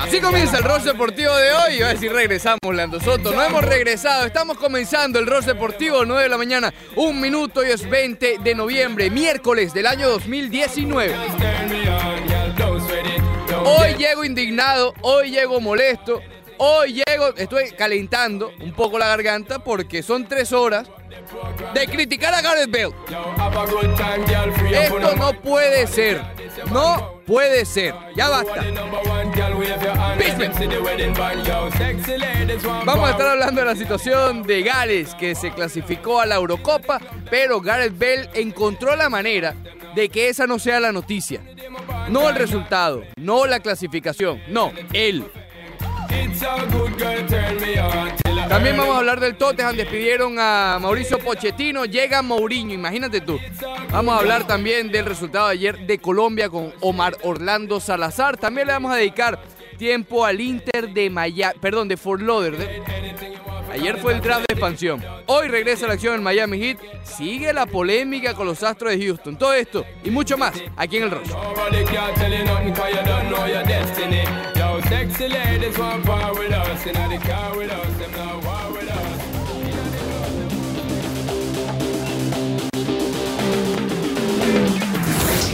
Así comienza el rol deportivo de hoy. Iba a decir regresamos, Leandro Soto. No hemos regresado. Estamos comenzando el rol deportivo 9 de la mañana. Un minuto y es 20 de noviembre, miércoles del año 2019. Hoy llego indignado, hoy llego molesto, hoy llego, estoy calentando un poco la garganta porque son tres horas de criticar a Gareth Bale. Esto no puede ser. No puede ser. Ya basta. Vamos a estar hablando de la situación de Gales que se clasificó a la Eurocopa, pero Gareth Bale encontró la manera de que esa no sea la noticia. No el resultado, no la clasificación, no, él. También vamos a hablar del Tottenham. Despidieron a Mauricio Pochettino. Llega Mourinho, imagínate tú. Vamos a hablar también del resultado de ayer de Colombia con Omar Orlando Salazar. También le vamos a dedicar tiempo al Inter de Miami, perdón, de Fort Lauderdale. Ayer fue el draft de expansión. Hoy regresa la acción en Miami Heat. Sigue la polémica con los Astros de Houston. Todo esto y mucho más aquí en el Rosso.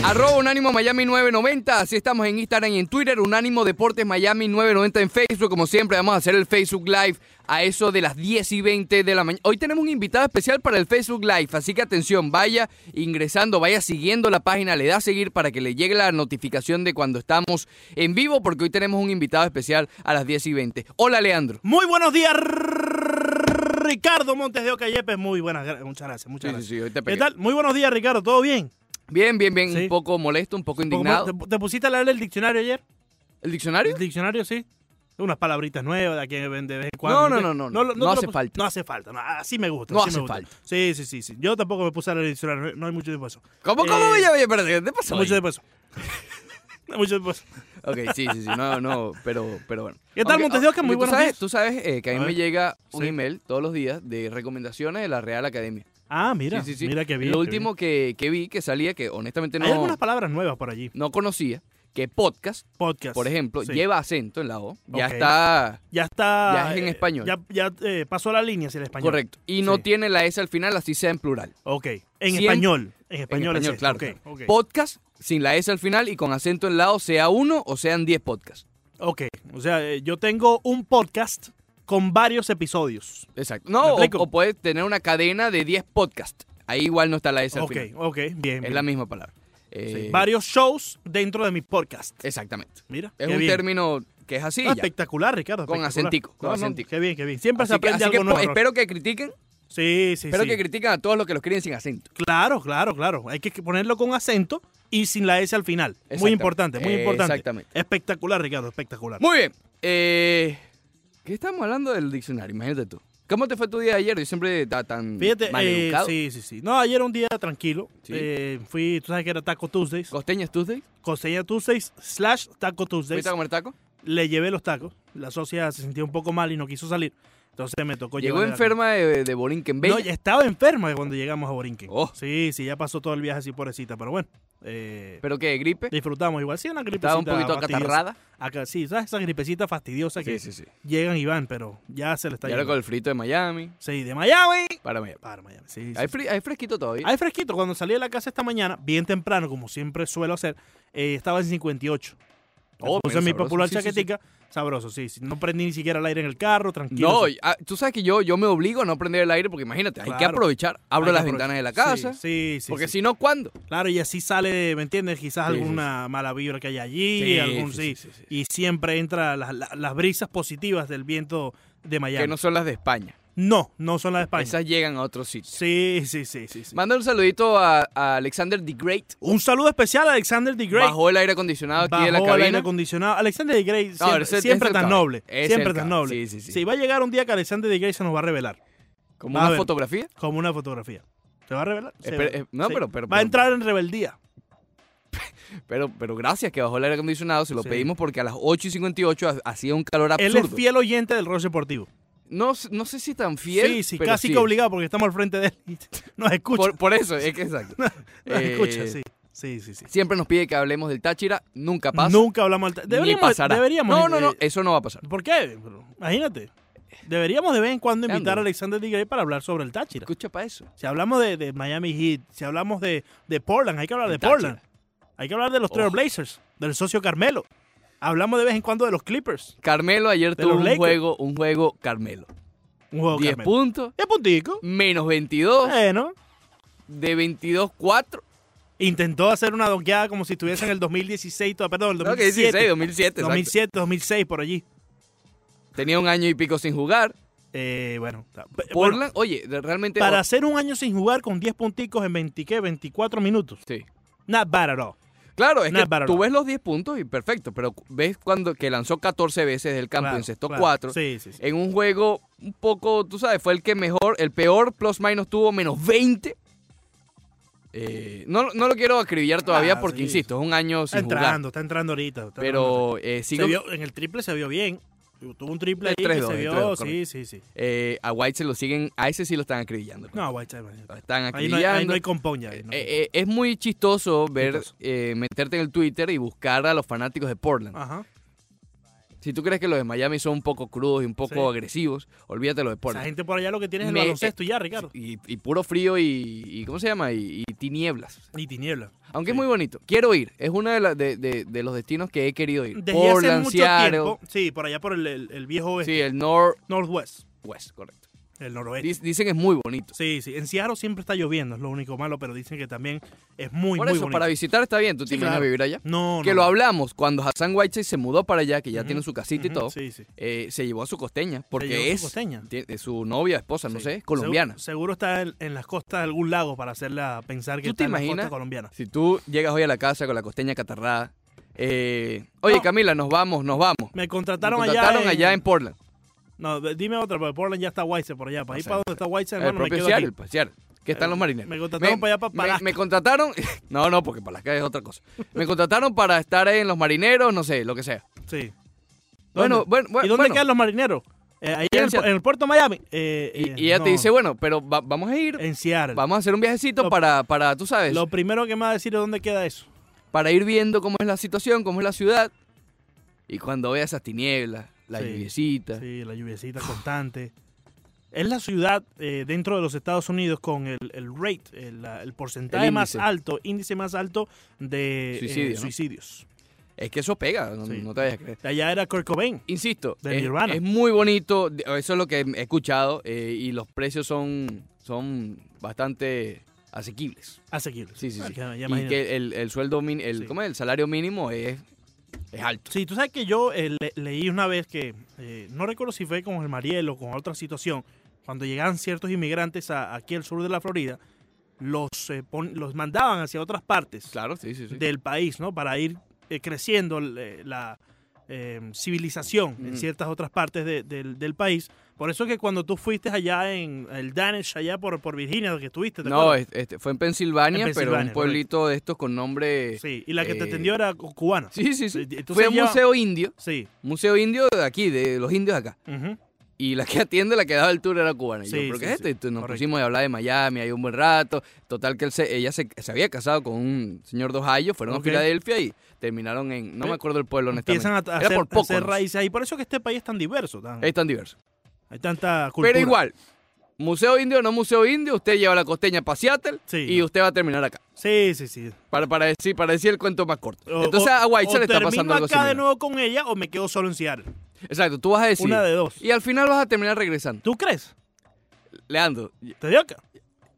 Arroba Unánimo Miami 990, así estamos en Instagram y en Twitter, Unánimo Deportes Miami 990 en Facebook, como siempre vamos a hacer el Facebook Live a eso de las 10 y 20 de la mañana. Hoy tenemos un invitado especial para el Facebook Live, así que atención, vaya ingresando, vaya siguiendo la página, le da a seguir para que le llegue la notificación de cuando estamos en vivo, porque hoy tenemos un invitado especial a las 10 y 20. Hola Leandro. Muy buenos días. Ricardo Montes de Oca Yepes, muy buenas, muchas gracias, muchas gracias. Sí, sí, ¿Qué tal? Muy buenos días, Ricardo, ¿todo bien? Bien, bien, bien. Un poco molesto, un poco indignado. ¿Te, pusiste a leer el diccionario ayer? ¿El diccionario? El diccionario, sí. Unas palabritas nuevas de aquí de vez en cuando. No, no, no, no. No, hace falta. No hace falta. así me gusta. No hace falta. Sí, sí, sí, sí. Yo tampoco me puse a leer el diccionario. No hay mucho tiempo eso. ¿Cómo, cómo? Eh, oye, oye, espérate. ¿Qué pasó? No mucho tiempo eso. no mucho eso. Ok, sí, sí, sí. No, no. Pero, pero bueno. ¿Qué tal, Montes de Oca? Muy buenos días. Tú sabes eh, que a mí me llega un email todos los días de recomendaciones de la Real Academia. Ah, mira, sí, sí, sí. mira que vi. Lo último Que, que, vi que salía, que honestamente no... Hay algunas palabras nuevas por allí. No conocía, que podcast, podcast por ejemplo, lleva acento en la O. Ya está... Ya está... Ya es en español. Ya, ya eh, pasó la línea hacia el español. Correcto. Y no tiene la S al final, así sea en plural. Ok. En español. En español, en claro. Podcast sin la S al final y con acento en la O, sea uno o sean diez podcasts. Ok. O sea, eh, yo tengo un podcast con varios episodios. Exacto. No, o, puedes tener una cadena de 10 podcasts. Ahí igual no está la S al Ok, ok, bien. Es la misma palabra. Eh, varios shows dentro de mi podcast. Exactamente. Mira. Es un término que es así. espectacular, Ricardo. Con acentico. Con acentico. qué bien, qué bien. Siempre se aprende algo nuevo. Espero que critiquen. Sí, sí, Espero que critiquen a todos los que los creen sin acento. Claro, claro, claro. Hay que ponerlo con acento y sin la S al final. Muy importante, muy importante. Exactamente. Espectacular, Ricardo, espectacular. Muy bien. Eh, ¿Qué estamos hablando del diccionario? Imagínate tú. ¿Cómo te fue tu día ayer? Yo siempre estaba tan Fíjate, mal eh, sí, sí, sí. No, ayer un día tranquilo. Eh, fui, tú sabes que era Taco Tuesdays. ¿Costeñas Tuesdays? Costeña Tuesdays slash Taco Tuesdays. ¿Fuiste a comer taco? Le llevé los tacos. La socia se sintió un poco mal y no quiso salir. Entonces me tocó Llegó enferma de, de, Borinquen. No, ya estaba enferma cuando llegamos a Borinquen. Oh. Sí, sí, ya pasó todo el viaje así pobrecita, pero bueno. Eh, ¿Pero qué? ¿Gripe? Disfrutamos igual. Sí, una gripecita. Estaba un poquito acatarrada. Acá, sí, ¿sabes? Esa gripecita fastidiosa que llegan y van, pero ya se le está Y ahora con el frito de Miami. Sí, de Miami. Para Miami. Para Miami, sí. ¿Hay, ¿Hay, fresquito todavía? Hay fresquito. Cuando salí de la casa esta mañana, bien temprano, como siempre suelo hacer, eh, estaba en 58. Oh, puse mi popular chaquetica. Sabroso, sí, No prendí ni siquiera el aire en el carro, tranquilo. No, ah, tú sabes que yo, yo me obligo a no prender el aire porque imagínate, hay que aprovechar. Abro las ventanas de la casa. Sí, sí. porque si no, ¿cuándo? Claro, y así sale, ¿me entiendes? Quizás alguna mala vibra que hay allí. algún, sí, Y siempre entra las, las brisas positivas del viento de Miami. Que no son las de España. No, no son las de España. Esas llegan a otros sitios. Sí, sí, sí, sí. Manda un saludito a, Alexander the Great. Un saludo especial a Alexander the Great. Bajó el aire acondicionado aquí en la cabina. el aire acondicionado. Alexander the Great siempre, tan noble. siempre tan noble. Sí, sí, sí. Sí, va a llegar un día que Alexander the Great se nos va a revelar. ¿Como una fotografía? Como una fotografía. ¿Se va a revelar? Eh, no, pero, pero, Va a entrar en rebeldía. Pero, pero gracias que bajó el aire acondicionado, se lo pedimos porque a las 8 y 58 hacía un calor absurdo. Él es fiel oyente del rol deportivo. No, no sé si tan fiel. Sí, sí, casi que obligado porque estamos al frente de él. Nos escucha. Por, eso, es que exacto. Nos escucha, eh, sí. Sí, sí, sí. Siempre nos pide que hablemos del Táchira, nunca pasa. Nunca hablamos del Táchira. Ni Deberíamos, pasará. deberíamos. no, no, no, eh, eso no va a pasar. ¿Por qué? Imagínate. Deberíamos de vez en cuando invitar a Alexander D. Gray para hablar sobre el Táchira. Escucha para eso. Si hablamos de, de Miami Heat, si hablamos de, de Portland, hay que hablar de Táchira. Portland. Hay que hablar de los Oh. Trailblazers, del socio Carmelo. Hablamos de vez en cuando de los Clippers. Carmelo ayer tuvo un juego, un juego Carmelo. Un juego 10 Carmelo. puntos, 10 punticos. menos 22, Bueno, de 22-4. intentó hacer una donkeada como si estuviese en el 2016, to- perdón, el No, que 2007. 16, 2007. exacto. 2007, 2006, por allí. Tenía un año y pico sin jugar. Eh, bueno, Portland, oye, de- realmente. bueno, para hacer un año sin jugar con 10 punticos en 20, ¿qué? 24 minutos. Sí. Not bad at all. Claro, es Not que tú ves los 10 puntos y perfecto, pero ves cuando que lanzó 14 veces del campo Claro, en sexto claro. 4. Sí, sí, sí. En un juego un poco, tú sabes, fue el que mejor, el peor plus minus tuvo menos 20. Eh, no, no lo quiero acribillar todavía Ah, porque, insisto, es un año Está sin jugar. entrando, está entrando ahorita. está entrando Pero eh, ahorita. sigo, vio- en el triple se vio bien. Tuvo un triple ahí que 3-2, se vio. 3-2, sí, sí, sí. eh, a White se lo siguen, a ese sí lo están acribillando. No, Whiteside. imagínate. Lo están Ahí no, hay, acribillando. ahí no hay compón ya. ahí no hay Eh, eh, es muy chistoso ver, Chistoso. eh, meterte en el Twitter y buscar a los fanáticos de Portland. Ajá. Si tú crees que los de Miami son un poco crudos y un poco Sí. agresivos, olvídate lo de Esa Portland. gente por allá lo que tiene es el Me- baloncesto y ya, Ricardo. Y, y puro frío y, y ¿cómo se llama? Y, y tinieblas. Y tiniebla. Aunque Sí. es muy bonito. Quiero ir. Es uno de, la- de, de- de los destinos que he querido ir. Desde hace mucho tiempo. Sí, por allá por el, el- el viejo oeste. Sí, el Northwest, Northwest. correcto. El noroeste. Dic- Dicen que es muy bonito. Sí, sí. En Seattle siempre está lloviendo, es lo único malo, pero dicen que también es muy, Por muy eso, bonito. para visitar está bien. ¿Tú te Sí, imaginas claro. vivir allá? No, que no, lo hablamos cuando Hassan Whiteside se mudó para allá, que ya Ujú, tiene su casita y Ujú, todo. Sí, sí. eh, se llevó a su costeña, llevó porque su es costeña. tiene- su novia, esposa, no Sí. sé, es colombiana. Seguro, seguro está en, en las costas de algún lago para hacerla pensar que ¿Tú está te en la imaginas? costa colombiana. Si tú llegas hoy a la casa con la costeña catarrada, eh, oye No. Camila, nos vamos, nos vamos. Me Nos contrataron, contrataron allá en Portland. No, dime otra, porque Portland ya está Whiteside por allá. Para O ir sea, para donde está el hermano, me propio quedo aquí. pues, Seattle, que están Eh, los marineros. me contrataron para allá, para me- me contrataron, no, no, porque para las calles es otra cosa. Me contrataron para estar en los marineros, no sé, lo que sea. Sí. Bueno, bueno, bueno. ¿Y dónde bueno. quedan los marineros? Eh, ahí En el, en el puerto de Miami. Eh, Y, eh, y ella te dice, bueno, pero va- vamos a ir, En Seattle. vamos a hacer un viajecito Lo- para, para, tú sabes, Lo primero que me va a decir es dónde queda eso. para ir viendo cómo es la situación, cómo es la ciudad. Y cuando vea esas tinieblas, la Sí, lluviecita. Sí, la lluviecita constante. Es la ciudad eh, dentro de los Estados Unidos con el, el rate, el, la- el porcentaje El más alto, índice más alto de eh, Suicidio, ¿no? suicidios. Es que eso pega, no, Sí. no te vayas a creer. Allá era Kurt Cobain. Insisto, De es, Nirvana. es muy bonito, eso es lo que he escuchado, eh, y los precios son, son bastante asequibles. Asequible. Sí, sí, sí. Ya- ya y que el, el sueldo, el, Sí. ¿cómo es? el salario mínimo es, es alto. Sí, tú sabes que yo eh, le- leí una vez que, eh, no recuerdo si fue con el Mariel o con otra situación, cuando llegaban ciertos inmigrantes a- aquí al sur de la Florida, los, eh, pon- los mandaban hacia otras partes Claro, sí, sí, sí. del país, ¿no? Para ir eh, creciendo la civilización en ciertas otras partes de- del, del país. Por eso es que cuando tú fuiste allá en el Danish, allá por, por Virginia, que estuviste, ¿te no, acuerdas? es- este, fue en Pensilvania, En pero un pueblito de estos con nombre... Sí, y la que te eh, atendió era cu- cubana. Sí, sí, sí. Entonces Fue un museo indio, Sí. museo indio de aquí, de los indios acá. Y la que atiende, la que daba el tour era cubana. Y Sí, yo, ¿pero sí, qué es esto? Y nos correcto. pusimos a hablar de Miami ahí un buen rato. Total que él se- ella se, se había casado con un señor de Ohio, fueron a Filadelfia y terminaron en... No me acuerdo el pueblo, honestamente. Empiezan a, hacer, por a poco. ahí. Por eso que este país es tan diverso. tan- Es tan diverso. Hay tanta cultura. Pero igual, museo indio o no museo indio, usted lleva la costeña para Seattle Sí. y usted va a terminar acá. Sí, sí, sí. Para, para, decir, para decir el cuento más corto. O- Entonces a White se le está pasando algo acá de nuevo con ella o me quedo solo en Seattle. Exacto, tú vas a decir... Una de dos. Y al final vas a terminar regresando. ¿Tú crees? Leandro, ¿Te dio acá?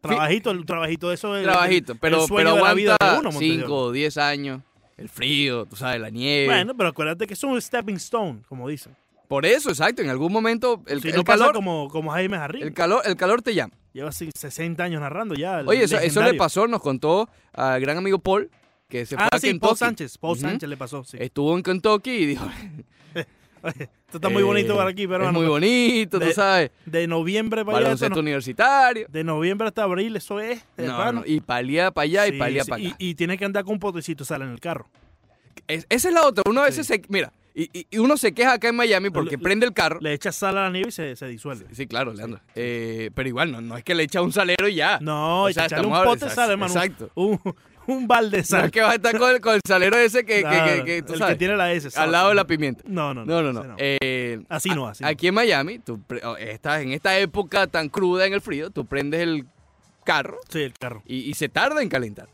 Trabajito, el trabajito de eso. el- trabajito, el pero, sueño pero aguanta uno, Montevideo. 5 o 10 años. El frío, tú sabes, la nieve. Bueno, pero acuérdate que es un stepping stone, como dicen. Por eso, exacto, en algún momento el, si el no pasa calor, como, como Jaime Jarrín. el calor, el calor te llama. Lleva así 60 años narrando ya. Oye, eso, eso le pasó, nos contó al gran amigo Paul, que se fue Ah, a sí, Kentucky. Paul Sánchez. Paul. Sánchez le pasó, sí. Estuvo en Kentucky y dijo, Oye, esto está muy bonito eh, para aquí, pero es muy bonito, tú sabes, de noviembre para allá. baloncesto no- universitario. de noviembre hasta abril, eso es. No, hermano. no, y palía para allá y Sí, palía sí, para y, acá. y tiene que andar con un potecito sal en el carro. Es- esa es la otra, uno a veces Sí. se, mira, y, y- y uno se queja acá en Miami porque Le- prende el carro. Le echa sal a la nieve y se, se disuelve. Sí, claro, Leandro. Eh, pero igual, no, no es que le echa un salero y ya. No, O sea, un pote de sal, hermano. Exacto. Un, un balde de No sal. es que vas a estar con el, con el salero ese que, que- No, que- no, que tú el sabes, que tiene la S. al lado de la pimienta. No, no, No, no, no. Eh, Así no, así. Aquí en Miami, tú oh, estás en esta época tan cruda en el frío, tú prendes el carro Sí, el carro. y, y se tarda en calentar.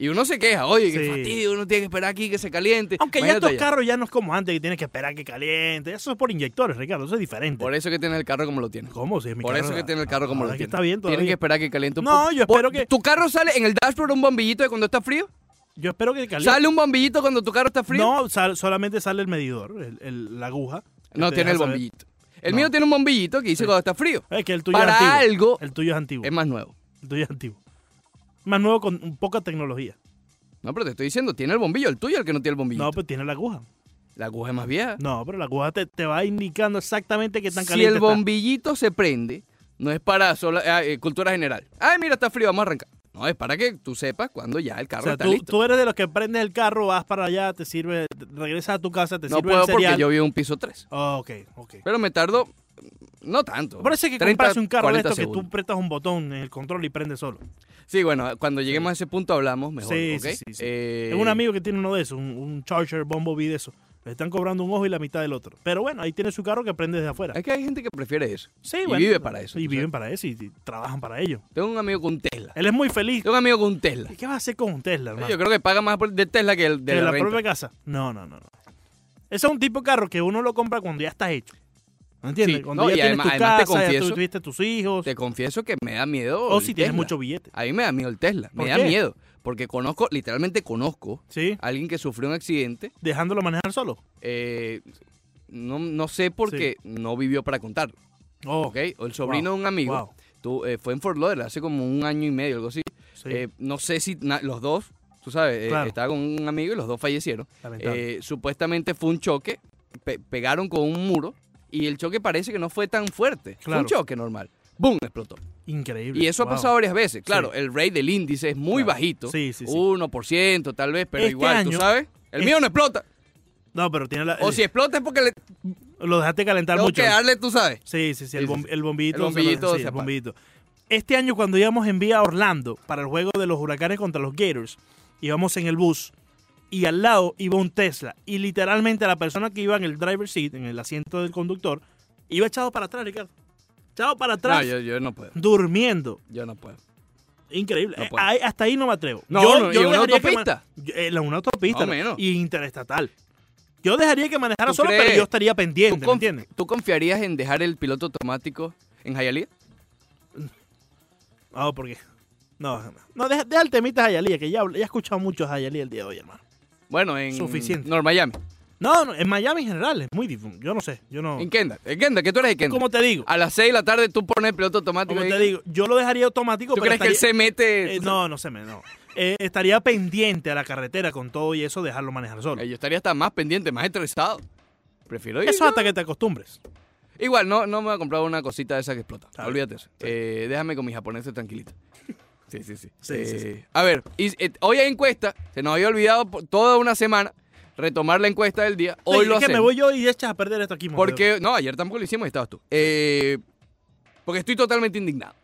Y uno se queja, oye, qué Sí. fastidio, uno tiene que esperar aquí que se caliente. Aunque ya estos allá. carros ya no es como antes que tienes que esperar que caliente. Eso es por inyectores, Ricardo. Eso es diferente. Por eso que tienes el carro como lo tienes. ¿Cómo? Si es mi Por carro, eso que tiene el carro como lo que tiene. está bien Tienes que esperar que caliente un No, poco. yo Por- espero que- ¿Tu carro sale en el dashboard un bombillito de cuando está frío? Yo espero que caliente. ¿Sale un bombillito cuando tu carro está frío? No, sal- solamente sale el medidor, el- el- la aguja. que No, te tiene el saber. bombillito. El No. mío tiene un bombillito que dice Sí. cuando está frío. Es que el tuyo Para es antiguo. algo El tuyo es antiguo. es más nuevo. El tuyo es antiguo. Más nuevo con poca tecnología. No, pero te estoy diciendo, tiene el bombillo, el tuyo el que no tiene el bombillito. No, pues tiene la aguja. La aguja es más vieja. No, pero la aguja te, te va indicando exactamente qué tan si caliente el está. bombillito se prende, no es para sola- ah, eh, cultura general. Ay, mira, está frío, vamos a arrancar. No, es para que tú sepas cuando ya el O carro sea, está tú, listo. tú eres de los que prendes el carro, vas para allá, te sirve, regresas a tu casa, te no sirve puedo el porque cereal. yo vivo en un piso 3. Oh, ok, ok. Pero me tardo, no tanto. Parece que 30, compras un carro de 40 esto que tú apretas un botón en el control y prende solo. Sí, bueno, cuando lleguemos a ese punto hablamos mejor, Sí, sí. Eh, Tengo un amigo que tiene uno de esos, un, un Charger Bumblebee de eso. Le están cobrando un ojo y la mitad del otro. Pero bueno, ahí tiene su carro que prende desde afuera. Es que hay gente que prefiere eso. Sí, y bueno. vive para eso, Y viven sabes. para eso y, y trabajan para ello. Tengo un amigo con Tesla. Él es muy feliz. Tengo un amigo con Tesla. ¿Y ¿Qué vas a hacer con un Tesla, hermano? Yo creo que paga más por- de Tesla que el de ¿De la, propia casa? No, no, no, no. Ese es un tipo de carro que uno lo compra cuando ya está hecho. ¿Me entiendes? Sí, Cuando no, ya y tienes además- tu además te casa, ya confieso- tuviste tus hijos. Te confieso que me da miedo. O el si tienes Tesla. mucho billete. A mí me da miedo el Tesla. Me ¿Por da miedo. Porque conozco, literalmente conozco ¿Sí? a alguien que sufrió un accidente. Dejándolo manejar solo. eh, no, no sé porque no vivió para contarlo. Oh, ¿Ok? O el sobrino Wow, de un amigo. wow. tú, eh, fue en Fort Lauderdale hace como un año y medio, algo así. sí. Eh, no sé si los dos, tú sabes, eh, Claro. estaba con un amigo y los dos fallecieron. Eh, supuestamente fue un choque, pe- pegaron con un muro y el choque parece que no fue tan fuerte. Fue un choque normal. ¡Bum! Explotó. Increíble. Y eso Wow. ha pasado varias veces. Claro, el rate del índice es muy Claro. bajito. Sí, sí, sí. 1% tal vez, pero Este igual, tú año- sabes. El es- mío no explota. No, pero tiene la. O si explota es porque le Lo dejaste calentar tengo mucho. que darle, tú sabes. Sí, sí, sí, el, Sí, sí, bom- sí. el bombillito. El bombillito se lo- sí, se el bombillito. Este año cuando íbamos en vía a Orlando para el juego de los huracanes contra los Gators, íbamos en el bus y al lado iba un Tesla y literalmente la persona que iba en el driver seat, en el asiento del conductor, iba echado para atrás, Ricardo. Echado para No, atrás, yo, yo no puedo. durmiendo. Yo no puedo. Increíble. No Eh, puedo. ahí- hasta ahí no me atrevo. No, yo, no, yo ¿y una que autopista? yo- eh, una autopista. No, ¿no? menos. Y interestatal. Yo dejaría que manejara ¿Tú solo, crees? pero yo estaría ¿Tú, pendiente, ¿me entiendes? tú confiarías en dejar el piloto automático en Hialeah? No, porque. No, no deja, deja el temita de Hialeah, que ya, ya he escuchado mucho a Hialeah el día de hoy, hermano. Bueno, en Suficiente. North Miami. No, no, en Miami en general es muy difícil. Yo no sé, yo no. En Kendall. En Kendall, que tú eres de Kendall. ¿Cómo te digo? A las 6 de la tarde tú pones el piloto automático. Como te digo, yo lo dejaría automático, ¿Tú pero crees que él se mete? eh, no, no se me, no. Eh, estaría pendiente a la carretera con todo y eso, dejarlo manejar solo. Eh, Yo estaría hasta más pendiente, más estresado. Prefiero ir. Eso yo. hasta que te acostumbres. Igual, no, no me voy a comprar una cosita de esa que explota. Olvídate eso. Eh, déjame con mis japoneses tranquilito. Sí, sí, sí. Sí, sí, Eh, A ver, y, eh, hoy hay encuesta. Se nos había olvidado por toda una semana retomar la encuesta del día. Hoy lo es que hacemos. me voy yo y echas a perder esto aquí. Porque, no, ayer tampoco lo hicimos y estabas tú. Eh, porque estoy totalmente indignado.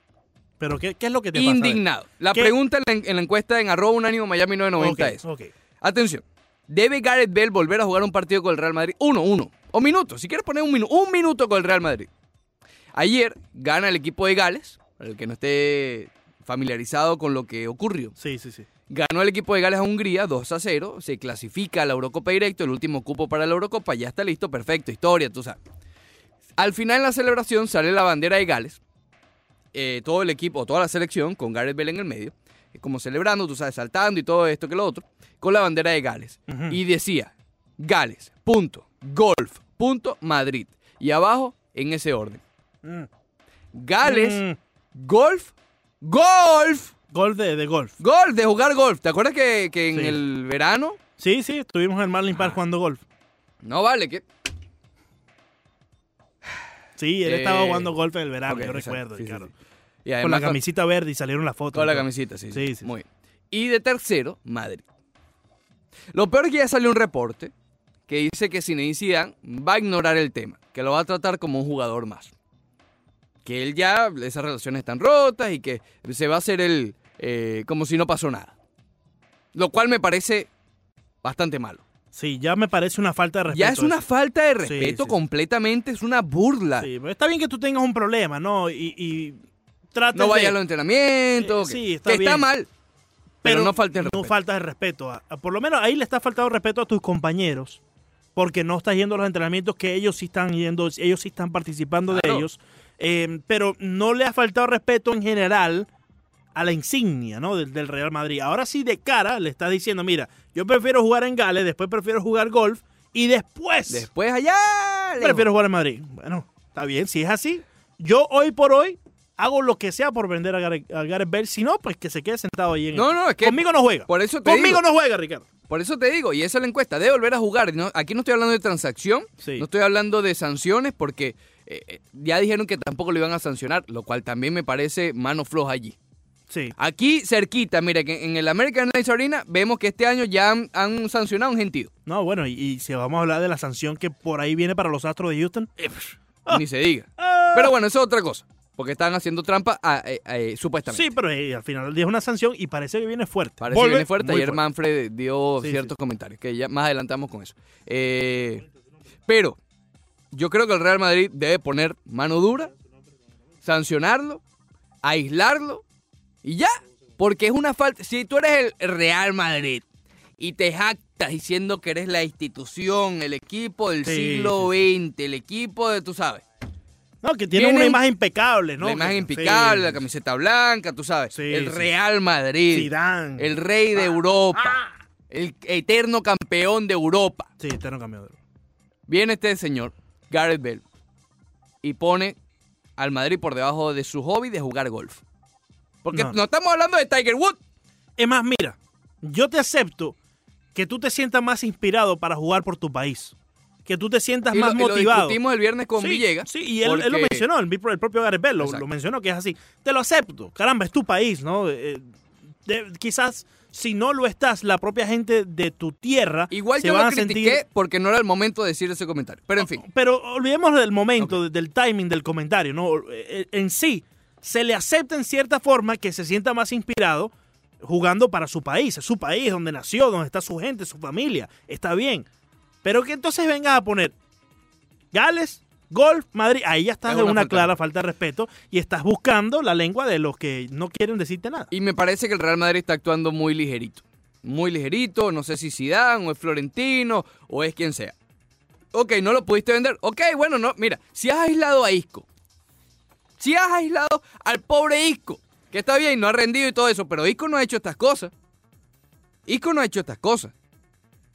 Pero ¿qué, qué es lo que te pasa? Indignado. La ¿Qué? pregunta en la, en la encuesta en arroba unánimo Miami 990 Ok, es. Atención. ¿Debe Gareth Bell volver a jugar un partido con el Real Madrid? Uno, uno. O minuto. Si quieres poner un minuto. Un minuto con el Real Madrid. Ayer gana el equipo de Gales. Para el que no esté familiarizado con lo que ocurrió. Sí, sí, sí. Ganó el equipo de Gales a Hungría 2 a 0. Se clasifica a la Eurocopa directo. El último cupo para la Eurocopa. Ya está listo. Perfecto. Historia, tú sabes. Al final en la celebración sale la bandera de Gales. eh, todo el equipo, toda la selección, con Gareth Bale en el medio. eh, Como celebrando, tú sabes, saltando y todo esto que lo otro. Con la bandera de Gales. Y decía Gales, punto, golf, punto, Madrid. Y abajo, en ese orden. Mm. Gales, Mm. golf, golf. Golf de, de golf. Golf, de jugar golf. ¿Te acuerdas que, que en Sí. el verano? Sí, sí, estuvimos en el Marlin Park Ah. jugando golf. No vale, que. Sí, él Eh, estaba jugando golf en el verano, yo exacto, recuerdo, sí, sí. Y Con la camisita verde y salieron las fotos. Con la camisita, sí. Sí, Sí, sí. Muy bien. Y de tercero, Madrid. Lo peor es que ya salió un reporte que dice que Zinedine Zidane va a ignorar el tema, que lo va a tratar como un jugador más. Que él ya, esas relaciones están rotas y que se va a hacer el, eh, como si no pasó nada. Lo cual me parece bastante malo. Sí, ya me parece una falta de respeto. Ya es una eso. falta de respeto sí. completamente, es una burla. Sí, pero está bien que tú tengas un problema, ¿no? Y, y trates no vaya de- a los entrenamientos, Eh, que, sí, está que está mal, pero, no falta el No falta de respeto. A- a- por lo menos ahí le está faltando respeto a tus compañeros. Porque no estás yendo a los entrenamientos que ellos sí están yendo, ellos sí están participando de ellos. Eh, pero no le ha faltado respeto en general a la insignia ¿no? del, del Real Madrid. Ahora sí, de cara, le estás diciendo, mira, yo prefiero jugar en Gales, después prefiero jugar golf y después Después allá, lejos. prefiero jugar en Madrid. Bueno, está bien, si es así. Yo hoy por hoy hago lo que sea por vender a Gareth, Bale. Si no, pues que se quede sentado ahí en No, no, es que Conmigo no juega. por eso te Conmigo digo. no juega, Ricardo. Por eso te digo, y esa es la encuesta, debe volver a jugar. ¿no? Aquí no estoy hablando de transacción, Sí. no estoy hablando de sanciones, porque eh, eh, ya dijeron que tampoco lo iban a sancionar, lo cual también me parece mano floja allí. Sí. Aquí cerquita, mira que en el American Airlines Arena vemos que este año ya han, han sancionado un gentío. No, bueno, y, y si vamos a hablar de la sanción que por ahí viene para los Astros de Houston. Ah. Ni se diga. Ah. Pero bueno, eso es otra cosa, porque están haciendo trampa eh, eh, supuestamente. Sí, pero eh, al final es una sanción y parece que viene fuerte. Parece que viene fuerte. muy Ayer Manfred dio Sí, ciertos comentarios, que ya más adelantamos con eso. Eh, pero yo creo que el Real Madrid debe poner mano dura, sancionarlo, aislarlo y ya. Porque es una falta. Si tú eres el Real Madrid y te jactas diciendo que eres la institución, el equipo del Sí, siglo XX, el equipo de, tú sabes, No, que tiene una imagen impecable, ¿no? la imagen impecable, sí. la camiseta blanca, tú sabes, Sí, el. Real Madrid. Zidane. El rey de Europa. El eterno campeón de Europa. Sí, eterno campeón. Viene este señor, Gareth Bale, y pone al Madrid por debajo de su hobby de jugar golf. Porque No. no, estamos hablando de Tiger Woods. Es más, mira, yo te acepto que tú te sientas más inspirado para jugar por tu país. Que tú te sientas Y más lo, y lo motivado. discutimos el viernes con sí, Villegas. Sí, y él, él lo mencionó, el, el propio Gareth Bale lo, mencionó que es así. Te lo acepto. Caramba, es tu país, ¿no? Eh, de- quizás si no lo estás, la propia gente de tu tierra Igual se yo van lo a sentir porque no era el momento de decir ese comentario. Pero en fin. Pero olvidemos del momento, del timing del comentario, ¿no? Eh, En sí, se le acepta en cierta forma que se sienta más inspirado jugando para su país, es su país, donde nació, donde está su gente, su familia, está bien. Pero que entonces vengas a poner Gales, Golf, Madrid, ahí ya estás Es de una una falta. clara falta de respeto y estás buscando la lengua de los que no quieren decirte nada. Y me parece que el Real Madrid está actuando muy ligerito. Muy ligerito. No sé si Zidane o es Florentino o es quien sea. Ok, no lo pudiste vender. Ok, bueno, no. Mira, si has aislado a Isco. Si has aislado al pobre Isco. Que está bien, no ha rendido y todo eso. Pero Isco no ha hecho estas cosas. Isco no ha hecho estas cosas.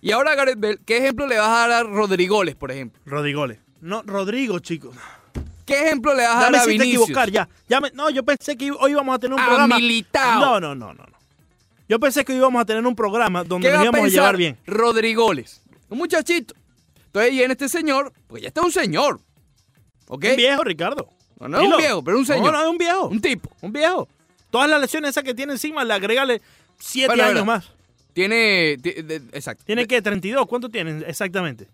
Y ahora Gareth Bale, ¿qué ejemplo le vas a dar a Rodrigoles, por ejemplo? Rodrigoles. No, Rodrigo, chicos. ¿Qué ejemplo le vas a dar Dame a te Vinicius? equivocar ya. Ya me- no, yo pensé que hoy íbamos a tener un A programa. Militao. No, no, no, no, no. Yo pensé que hoy íbamos a tener un programa donde ¿Qué nos a íbamos a, llevar bien. Rodrigoles? Un muchachito. Entonces viene este señor, pues ya está un señor. ¿Ok? Un viejo, Ricardo. No, no es un viejo, pero un señor. No, no, es un viejo. Un tipo. Un viejo. Todas las lesiones esas que tiene encima, le agregale siete Bueno, años más. Tiene. de- exacto. ¿Tiene que 32? ¿Cuánto tiene exactamente?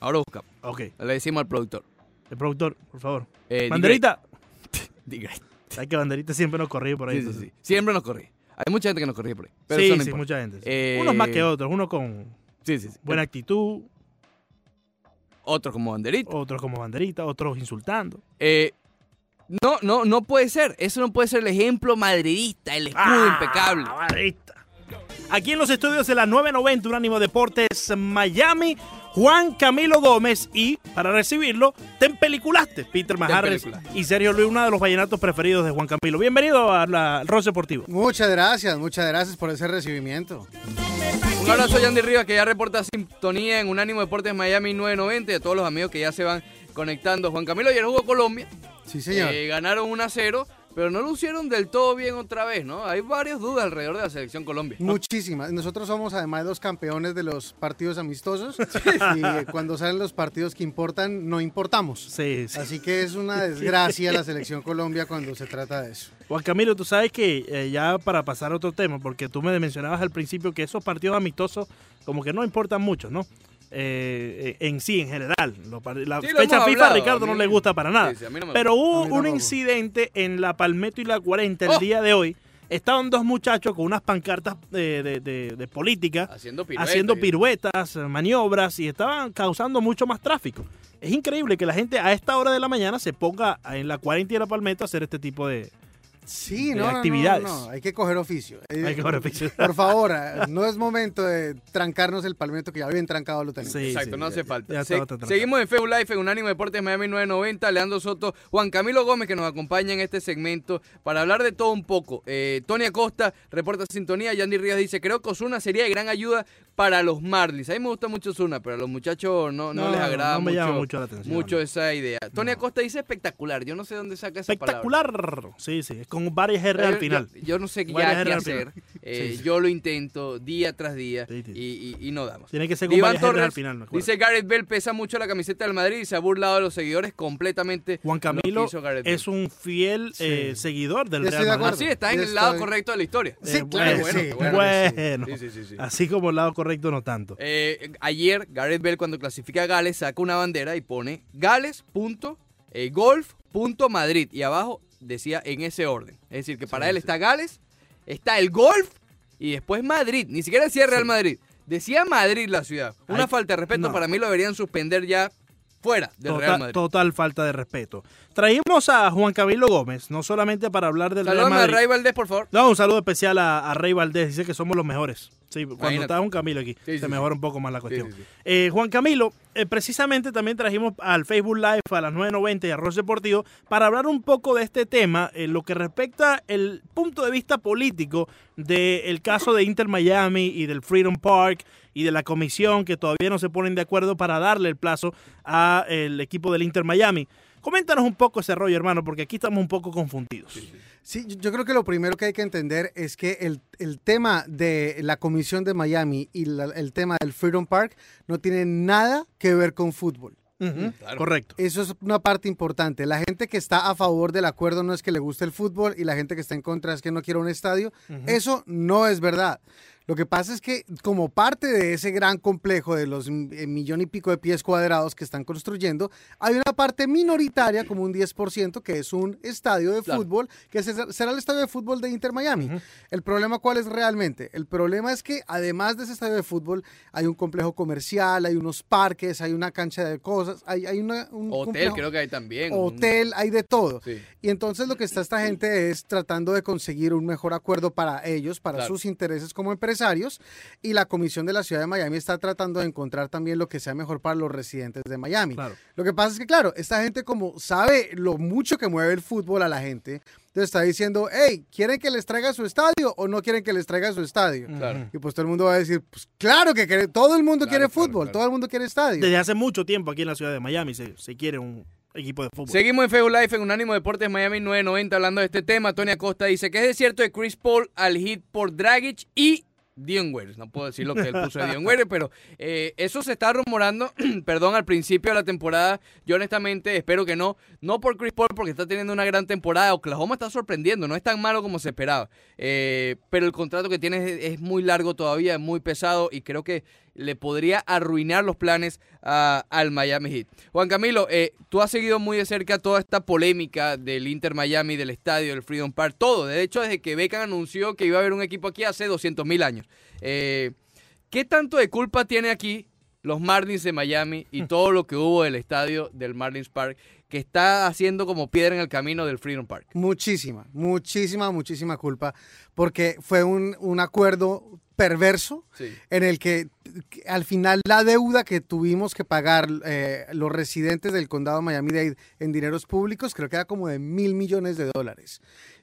Ahora buscamos. Ok. Le decimos al productor. El productor, por favor. Eh, Banderita. Diga. Hay que Banderita siempre nos corría por ahí. Sí, sí, entonces. sí. Siempre nos corrige. Hay mucha gente que nos corrige por ahí. Pero Sí, no sí, importa. mucha gente. sí. Eh, Unos más que otros. Uno con Sí, sí, sí. buena actitud, Otro como banderita. otros como Banderita, otros insultando. Eh, no, no, no puede ser. Eso no puede ser el ejemplo madridista, el escudo Ah, impecable. Banderita. Aquí en los estudios de la 990 Unánimo Deportes Miami, Juan Camilo Gómez y para recibirlo te empeliculaste Peter Majarres y Sergio Luis, uno de los vallenatos preferidos de Juan Camilo. Bienvenido a la- al Roce Deportivo. Muchas gracias, muchas gracias por ese recibimiento. Un abrazo a Yandy Rivas que ya reporta sintonía en Unánimo Deportes Miami 990 y a todos los amigos que ya se van conectando. Juan Camilo ayer jugó Colombia. Sí, señor. Eh, ganaron 1 a 0, pero no lo hicieron del todo bien otra vez, ¿no? Hay varias dudas alrededor de la selección Colombia. Muchísimas. Nosotros somos además los campeones de los partidos amistosos y cuando salen los partidos que importan, no importamos. Sí, sí. Así que es una desgracia la selección Colombia cuando se trata de eso. Juan Camilo, tú sabes que eh, ya para pasar a otro tema, porque tú me mencionabas al principio que esos partidos amistosos como que no importan mucho, ¿no? Eh, eh, en sí, en general. La Sí, fecha FIFA a Ricardo a no le gusta para nada. Sí, sí, no Pero hubo un tampoco. incidente en la Palmetto y la 40 el Oh. día de hoy estaban dos muchachos con unas pancartas de, de- de- de política Haciendo piruetas. haciendo piruetas, maniobras y estaban causando mucho más tráfico. Es increíble que la gente a esta hora de la mañana se ponga en la 40 y la Palmetto a hacer este tipo de... Sí, de no, no, no, actividades. no, hay que coger oficio. Eh, Hay que coger oficio. Por favor, eh, no es momento de trancarnos el palmeto que ya bien trancado lo tenemos. Sí, Exacto, sí, no ya- hace falta. ya Se- seguimos en Facebook Live en Unánimo Deportes Miami 990. Leandro Soto, Juan Camilo Gómez que nos acompaña en este segmento para hablar de todo un poco. Eh, Tony Acosta reporta sintonía. Yandy Ríos dice: Creo que Osuna sería de gran ayuda para los Marlins. A mí me gusta mucho Osuna, pero a los muchachos no, no No, les agrada no me mucho, llama mucho la atención. mucho esa idea. Tony Acosta dice espectacular. Yo no sé dónde saca esa palabra. Espectacular. Sí, sí, con varias R al final. Yo, yo no sé ya qué hacer. Eh, Sí, sí. Yo lo intento día tras día Sí, sí. y, y- y no damos. Tiene que ser con Iván varias R al final. me acuerdo. dice Gareth Bell pesa mucho la camiseta del Madrid y se ha burlado de los seguidores completamente. Juan Camilo es un fiel Sí. eh, seguidor del Real Madrid. Así está en el lado estoy- correcto de la historia. Sí, Eh, claro que bueno, sí, bueno, claro bueno. Sí, sí, sí, sí. Así como el lado correcto, no tanto. Eh, ayer Gareth Bell cuando clasifica a Gales saca una bandera y pone Gales.golf.madrid y abajo decía en ese orden. Es decir, que para Sí, él está Gales, está el golf y después Madrid. Ni siquiera decía Real Madrid. Decía Madrid la ciudad. Una Ay, falta de respeto no. para mí lo deberían suspender ya fuera del Real Madrid. total falta de respeto. Traímos a Juan Camilo Gómez, no solamente para hablar del Real Saludame a Madrid. Ray Valdés, por favor. No, un saludo especial a, a Rey Valdés, dice que somos los mejores. Sí, cuando Imagínate. está un Camilo aquí, Sí, se sí, mejora un poco más la cuestión. Eh, Juan Camilo, eh, precisamente también trajimos al Facebook Live a las 9.90 y Arroz Deportivo para hablar un poco de este tema, en lo que respecta el punto de vista político del caso de Inter Miami y del Freedom Park y de la comisión que todavía no se ponen de acuerdo para darle el plazo al equipo del Inter Miami. Coméntanos un poco ese rollo, hermano, porque aquí estamos un poco confundidos. Sí, yo- yo creo que lo primero que hay que entender es que el, el tema de la Comisión de Miami y la- el tema del Freedom Park no tiene nada que ver con fútbol. Claro. Correcto. Eso es una parte importante. La gente que está a favor del acuerdo no es que le guste el fútbol y la gente que está en contra es que no quiere un estadio. Eso no es verdad. Lo que pasa es que como parte de ese gran complejo de los mm, eh, millón y pico de pies cuadrados que están construyendo, hay una parte minoritaria, como un 10%, que es un estadio de Claro. fútbol, que se- será el estadio de fútbol de Inter Miami. El problema cuál es realmente? El problema es que además de ese estadio de fútbol, hay un complejo comercial, hay unos parques, hay una cancha de cosas, hay, hay una, un Hotel complejo- creo que hay también. hotel, hay de todo. Sí. Y entonces lo que está esta gente es tratando de conseguir un mejor acuerdo para ellos, para Claro. sus intereses como empresarios. Y la Comisión de la Ciudad de Miami está tratando de encontrar también lo que sea mejor para los residentes de Miami. Claro. Lo que pasa es que, claro, esta gente como sabe lo mucho que mueve el fútbol a la gente, entonces está diciendo, hey, ¿quieren que les traiga su estadio o no quieren que les traiga su estadio? Claro. Y pues todo el mundo va a decir, pues claro que quiere, todo el mundo Claro, quiere claro, fútbol, claro. todo el mundo quiere estadio. Desde hace mucho tiempo aquí en la ciudad de Miami se, se quiere un equipo de fútbol. Seguimos en Facebook Live en Unánimo Deportes Miami 990 hablando de este tema. Tony Acosta dice que es desierto de Chris Paul al hit por Dragic y Dion Waiters. No puedo decir lo que él puso de Dion Waiters, pero eh, eso se está rumorando, perdón, al principio de la temporada. Yo honestamente espero que no. No por Chris Paul porque está teniendo una gran temporada. Oklahoma está sorprendiendo, no es tan malo como se esperaba. Eh, pero el contrato que tiene es, es muy largo todavía, es muy pesado y creo que le podría arruinar los planes a- al Miami Heat. Juan Camilo, eh, tú has seguido muy de cerca toda esta polémica del Inter Miami, del estadio, del Freedom Park, todo. De hecho, desde que Beckham anunció que iba a haber un equipo aquí hace 200 mil años. Eh, ¿Qué tanto de culpa tiene aquí los Marlins de Miami y todo lo que hubo del estadio del Marlins Park que está haciendo como piedra en el camino del Freedom Park? Muchísima, muchísima, muchísima culpa, porque fue un, un acuerdo perverso Sí. en el que, que al final la deuda que tuvimos que pagar eh, los residentes del condado de Miami-Dade en dineros públicos, creo que era como de mil millones de dólares.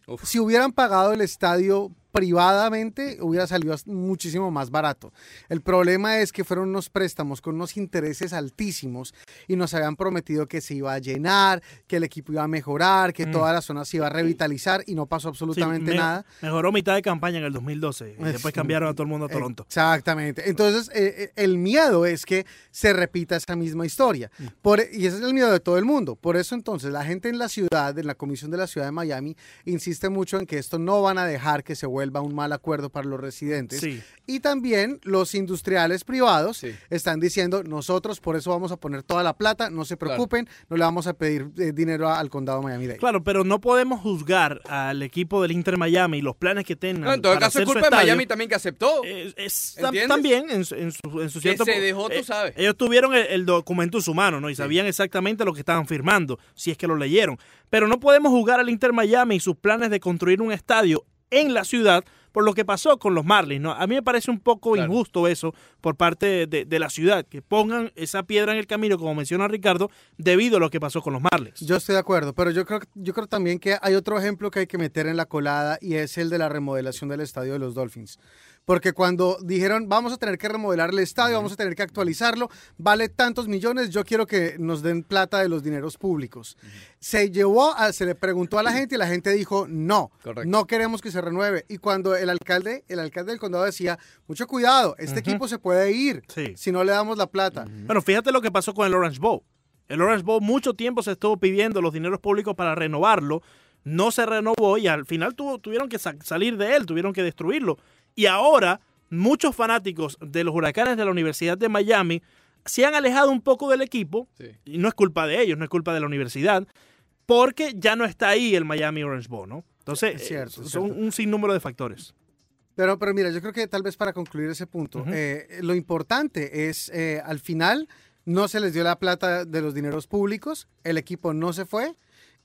Uf. Si hubieran pagado el estadio privadamente, hubiera salido muchísimo más barato. El problema es que fueron unos préstamos con unos intereses altísimos y nos habían prometido que se iba a llenar, que el equipo iba a mejorar, que Mm. toda la zona se iba a revitalizar y no pasó absolutamente Sí, me- nada. Mejoró mitad de campaña en el 2012 y después cambiaron a todo el mundo a Toronto. Exactamente. Entonces, eh, eh, el miedo es que se repita esa misma historia. Mm. Por, y ese es el miedo de todo el mundo. Por eso, entonces, la gente en la ciudad, en la Comisión de la Ciudad de Miami, insiste mucho en que esto no van a dejar que se vuelva vuelva un mal acuerdo para los residentes. Sí. Y también los industriales privados Sí. están diciendo, nosotros por eso vamos a poner toda la plata, no se preocupen, no le vamos a pedir eh, dinero a- al condado Miami-Dade. Claro, pero no podemos juzgar al equipo del Inter Miami y los planes que tengan. No, en todo para caso es culpa de. Miami también que aceptó. Es ¿Entiendes? también en, su- en su, en su Que se dejó, tú sabes. Ellos tuvieron el, el documento en su mano, ¿no? Y sabían exactamente lo que estaban firmando, si es que lo leyeron. Pero no podemos jugar al Inter Miami y sus planes de construir un estadio en la ciudad por lo que pasó con los Marlins, ¿no? A mí me parece un poco Claro. injusto eso por parte de, de la ciudad, que pongan esa piedra en el camino, como menciona Ricardo, debido a lo que pasó con los Marlins. Yo estoy de acuerdo, pero yo creo, yo creo también que hay otro ejemplo que hay que meter en la colada y es el de la remodelación del estadio de los Dolphins. Porque cuando dijeron vamos a tener que remodelar el estadio, vamos a tener que actualizarlo, vale tantos millones, yo quiero que nos den plata de los dineros públicos. Se llevó, a- se le preguntó a la gente y la gente dijo no, Correcto. no queremos que se renueve. Y cuando el alcalde, el alcalde del condado decía, mucho cuidado, este equipo se puede ir Sí. si no le damos la plata. Bueno, fíjate lo que pasó con el Orange Bowl. El Orange Bowl mucho tiempo se estuvo pidiendo los dineros públicos para renovarlo, no se renovó y al final tuvo- tuvieron que sa- salir de él, tuvieron que destruirlo. Y ahora muchos fanáticos de los huracanes de la Universidad de Miami se han alejado un poco del equipo, Sí. y no es culpa de ellos, no es culpa de la universidad, porque ya no está ahí el Miami Orange Bowl, ¿no? Entonces, Es cierto, eh, es son cierto. un sinnúmero de factores. Pero, pero mira, yo creo que tal vez para concluir ese punto, eh, lo importante es, eh, al final, no se les dio la plata de los dineros públicos, el equipo no se fue.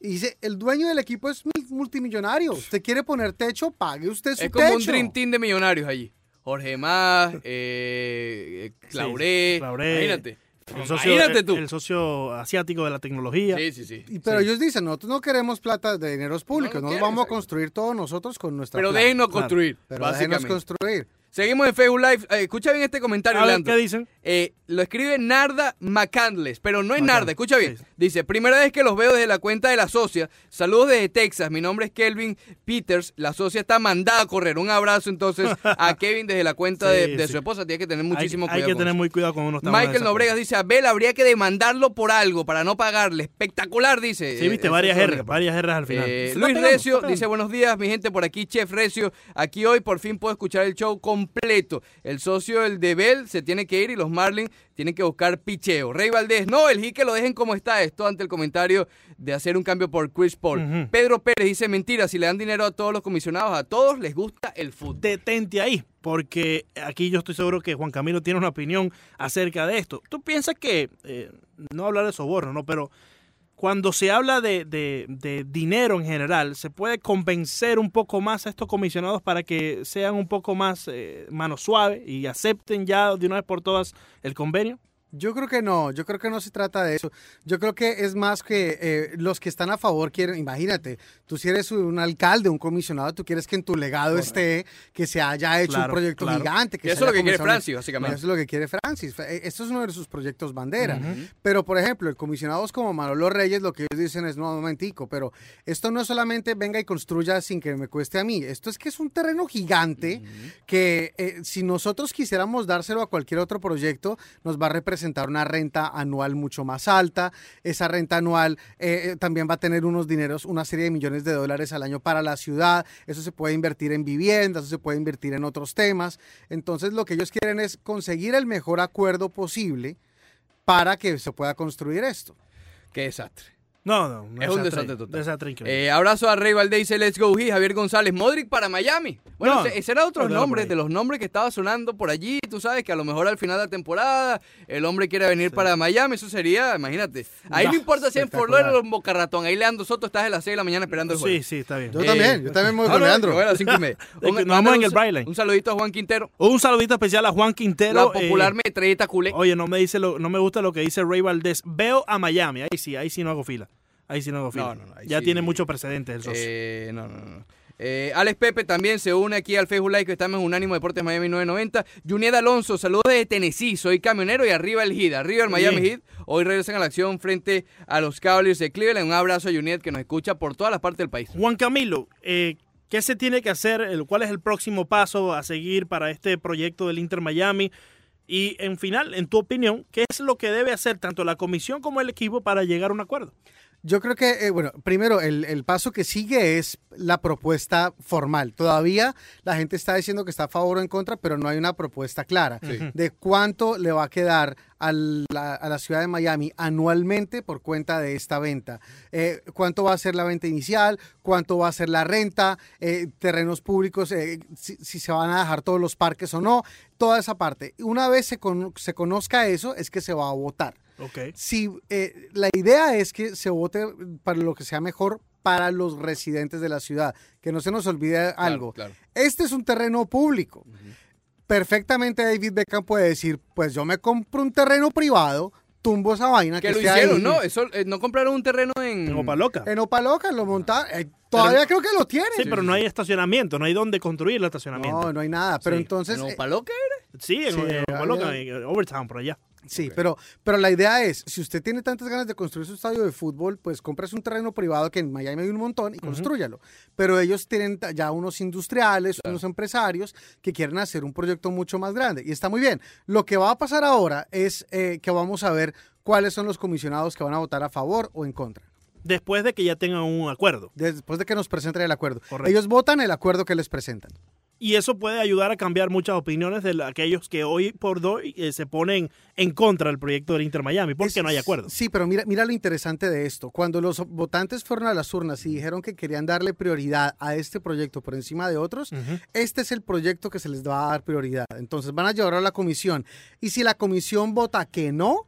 Y dice, el dueño del equipo es mul- multimillonario. Usted quiere poner techo, pague usted su Es como techo. un Dream Team de millonarios allí. Jorge Más, eh, Clauré, Sí, Clauré. imagínate. El socio, Imagínate el- tú. el socio asiático de la tecnología. Sí, sí, sí. Y- pero Sí. ellos dicen, nosotros no queremos plata de dineros públicos, No no, vamos a construir todos nosotros con nuestra Pero plata. déjenos claro. construir, Pero déjenos básicamente. construir. Seguimos en Facebook Live. Eh, escucha bien este comentario, A ver. ¿qué dicen? Eh, lo escribe Narda McCandless, pero no es McCandless, Narda, escucha bien. sí. Dice, primera vez que los veo desde la cuenta de la socia. Saludos desde Texas, mi nombre es Kelvin Peters. La socia está mandada a correr. Un abrazo entonces a Kevin desde la cuenta Sí, de, de sí. su esposa. Tiene que tener Hay, muchísimo hay cuidado. que con tener muy cuidado cuando uno está Michael Nobregas dice, Abel, habría que demandarlo por algo para no pagarle. Espectacular, dice. Sí, viste, Eh, varias que- varias herras al final. eh, Luis Recio dice buenos días, mi gente por aquí, Chef Recio. Aquí hoy por fin puedo escuchar el show completo. El socio, el de Bell, se tiene que ir y los Marlins tienen que buscar picheo. Rey Valdés, no, el Jique lo dejen como está. Esto ante el comentario de hacer un cambio por Chris Paul. Pedro Pérez dice mentira, si le dan dinero a todos los comisionados, a todos les gusta el fútbol. Detente ahí, porque aquí yo estoy seguro que Juan Camilo tiene una opinión acerca de esto. ¿Tú piensas que, eh, no hablar de soborno, ¿no? Pero cuando se habla de, de- dinero en general, ¿se puede convencer un poco más a estos comisionados para que sean un poco más eh, mano suave y acepten ya de una vez por todas el convenio? Yo creo que no, yo creo que no se trata de eso. Yo creo que es más que eh, los que están a favor quieren, imagínate, tú si eres un alcalde, un comisionado, tú quieres que en tu legado esté que se haya hecho Claro, un proyecto claro. gigante. Que eso es lo que quiere Francis, básicamente. Eso es lo que quiere Francis. Eh, Esto es uno de sus proyectos bandera. Pero, por ejemplo, el comisionados como Manolo Reyes, lo que ellos dicen es, no, un momentico, pero esto no es solamente venga y construya sin que me cueste a mí. Esto es que es un terreno gigante que eh, si nosotros quisiéramos dárselo a cualquier otro proyecto, nos va a representar una renta anual mucho más alta. Esa renta anual eh, eh, también va a tener unos dineros, una serie de millones de dólares al año para la ciudad. Eso se puede invertir en viviendas, eso se puede invertir en otros temas. Entonces, lo que ellos quieren es conseguir el mejor acuerdo posible para que se pueda construir esto. Qué desastre. No, no, no Es un desastre total. Desastre increíble. Eh, abrazo a Rey Valdés, dice Let's Go He, Javier González, Modric para Miami. Bueno, No, ese, ese era otro no, no, nombre ahí. de los nombres que estaba sonando por allí. Tú sabes que a lo mejor al final de la temporada el hombre quiere venir para Miami. Eso sería, imagínate. Ahí no, No, importa si en Fort espectacular. Lauderdale o en Boca Ratón. Ahí Leandro Soto estás a las 6 de la mañana esperando el juego. sí, sí, está bien. Yo Eh, también, yo también me voy Ah, con no, Leandro. yo voy a las 5 y media. que nos mándale vamos en el sa- Braille. Un saludito a Juan Quintero, Un saludito especial a Juan Quintero. la eh, popular metralleta culé. Oye, no me dice lo, no me gusta lo que dice Ray Valdés. Veo a Miami. Ahí sí, ahí sí no hago fila. Ahí sí no no, ahí ya sí. tiene muchos precedentes el socio. Eh, no, no, no. Eh, Alex Pepe también se une aquí al Facebook Live que estamos en Unánimo Deportes Miami 990. Juliet Alonso, saludos desde Tennessee, soy camionero y arriba el Heat, arriba el Miami Bien. Heat. Hoy regresan a la acción frente a los Cavaliers de Cleveland. Un abrazo a Juliet que nos escucha por todas las partes del país. Juan Camilo, eh, ¿qué se tiene que hacer? ¿Cuál es el próximo paso a seguir para este proyecto del Inter Miami? Y en final, en tu opinión, ¿qué es lo que debe hacer tanto la comisión como el equipo para llegar a un acuerdo? Yo creo que, eh, bueno, primero, el, el, paso que sigue es la propuesta formal. Todavía la gente está diciendo que está a favor o en contra, pero no hay una propuesta clara sí. de cuánto le va a quedar a la, a la, ciudad de Miami anualmente por cuenta de esta venta. Eh, ¿Cuánto va a ser la venta inicial? ¿Cuánto va a ser la renta? Eh, terrenos públicos, eh, si, si, se van a dejar todos los parques o no. Toda esa parte. Una vez se, con, se conozca eso, es que se va a votar. Okay. Si eh, la idea es que se vote para lo que sea mejor para los residentes de la ciudad, que no se nos olvide algo. claro. Este es un terreno público. Perfectamente David Beckham puede decir, pues yo me compro un terreno privado, tumbo esa vaina que, Que lo esté hicieron, ahí. ¿no? Eso, eh, no compraron un terreno en... En Opaloca. En Opaloca lo montaron. eh, todavía creo que lo tienen. Sí, pero no hay estacionamiento, no hay dónde construir el estacionamiento. No, no hay nada. Pero Sí. entonces, ¿En eh, Opaloca era? Sí, en, Sí, en Opaloca, en Overtown, por allá. Sí, pero, pero la idea es, si usted tiene tantas ganas de construir su estadio de fútbol, pues compres un terreno privado que en Miami hay un montón y construyalo. Pero ellos tienen ya unos industriales, unos empresarios que quieren hacer un proyecto mucho más grande. Y está muy bien. Lo que va a pasar ahora es eh, que vamos a ver cuáles son los comisionados que van a votar a favor o en contra. Después de que ya tengan un acuerdo. Después de que nos presenten el acuerdo. Correcto. Ellos votan el acuerdo que les presentan. Y eso puede ayudar a cambiar muchas opiniones de aquellos que hoy por hoy eh, se ponen en contra del proyecto del Inter Miami, porque Es- no hay acuerdo. Sí, pero mira, mira lo interesante de esto. Cuando los votantes fueron a las urnas y dijeron que querían darle prioridad a este proyecto por encima de otros, este es el proyecto que se les va a dar prioridad. Entonces van a llevarlo a la comisión. Y si la comisión vota que no,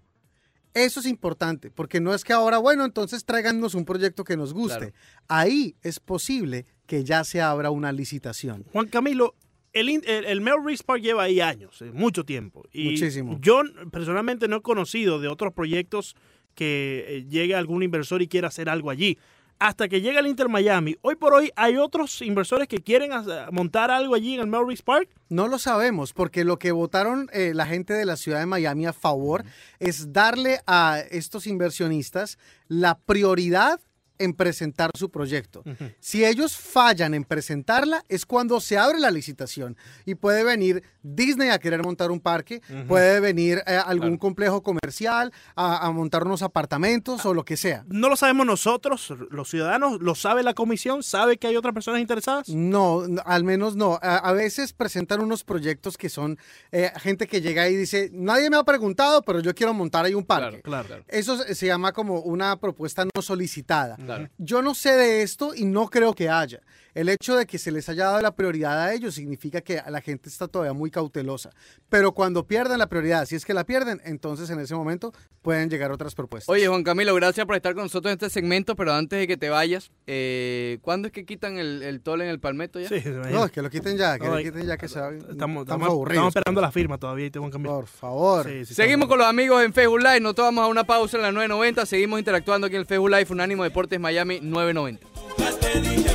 eso es importante, porque no es que ahora, bueno, entonces tráiganos un proyecto que nos guste. Claro. Ahí es posible que ya se abra una licitación. Juan Camilo, el, el, el Melrose Park lleva ahí años, eh, mucho tiempo. Y Muchísimo. Yo personalmente no he conocido de otros proyectos que eh, llegue algún inversor y quiera hacer algo allí. Hasta que llega el Inter Miami, hoy por hoy hay otros inversores que quieren montar algo allí en el Melrose Park. No lo sabemos, porque lo que votaron eh, la gente de la ciudad de Miami a favor es darle a estos inversionistas la prioridad en presentar su proyecto. Si ellos fallan en presentarla, es cuando se abre la licitación y puede venir Disney a querer montar un parque, puede venir eh, algún Claro. complejo comercial a, a montar unos apartamentos o lo que sea. No lo sabemos nosotros, los ciudadanos, lo sabe la comisión, sabe que hay otras personas interesadas. No, al menos no. A, a veces presentan unos proyectos que son eh, gente que llega y dice, nadie me ha preguntado, pero yo quiero montar ahí un parque. Claro, claro. Eso se llama como una propuesta no solicitada. Yo no sé de esto y no creo que haya. El hecho de que se les haya dado la prioridad a ellos significa que la gente está todavía muy cautelosa. Pero cuando pierdan la prioridad, si es que la pierden, entonces en ese momento pueden llegar otras propuestas. Oye, Juan Camilo, gracias por estar con nosotros en este segmento, pero antes de que te vayas, eh, ¿cuándo es que quitan el, el toll en el palmeto ya? Sí, no, es que lo quiten ya, que No, lo quiten ya que se va- estamos, estamos estamos, aburridos. estamos esperando la firma todavía Juan Camilo. Por favor. Sí, sí, Seguimos con los amigos en Facebook Live, nosotros vamos a una pausa en la 990, seguimos interactuando aquí en el Facebook Live, Unánimo Deportes Miami 990.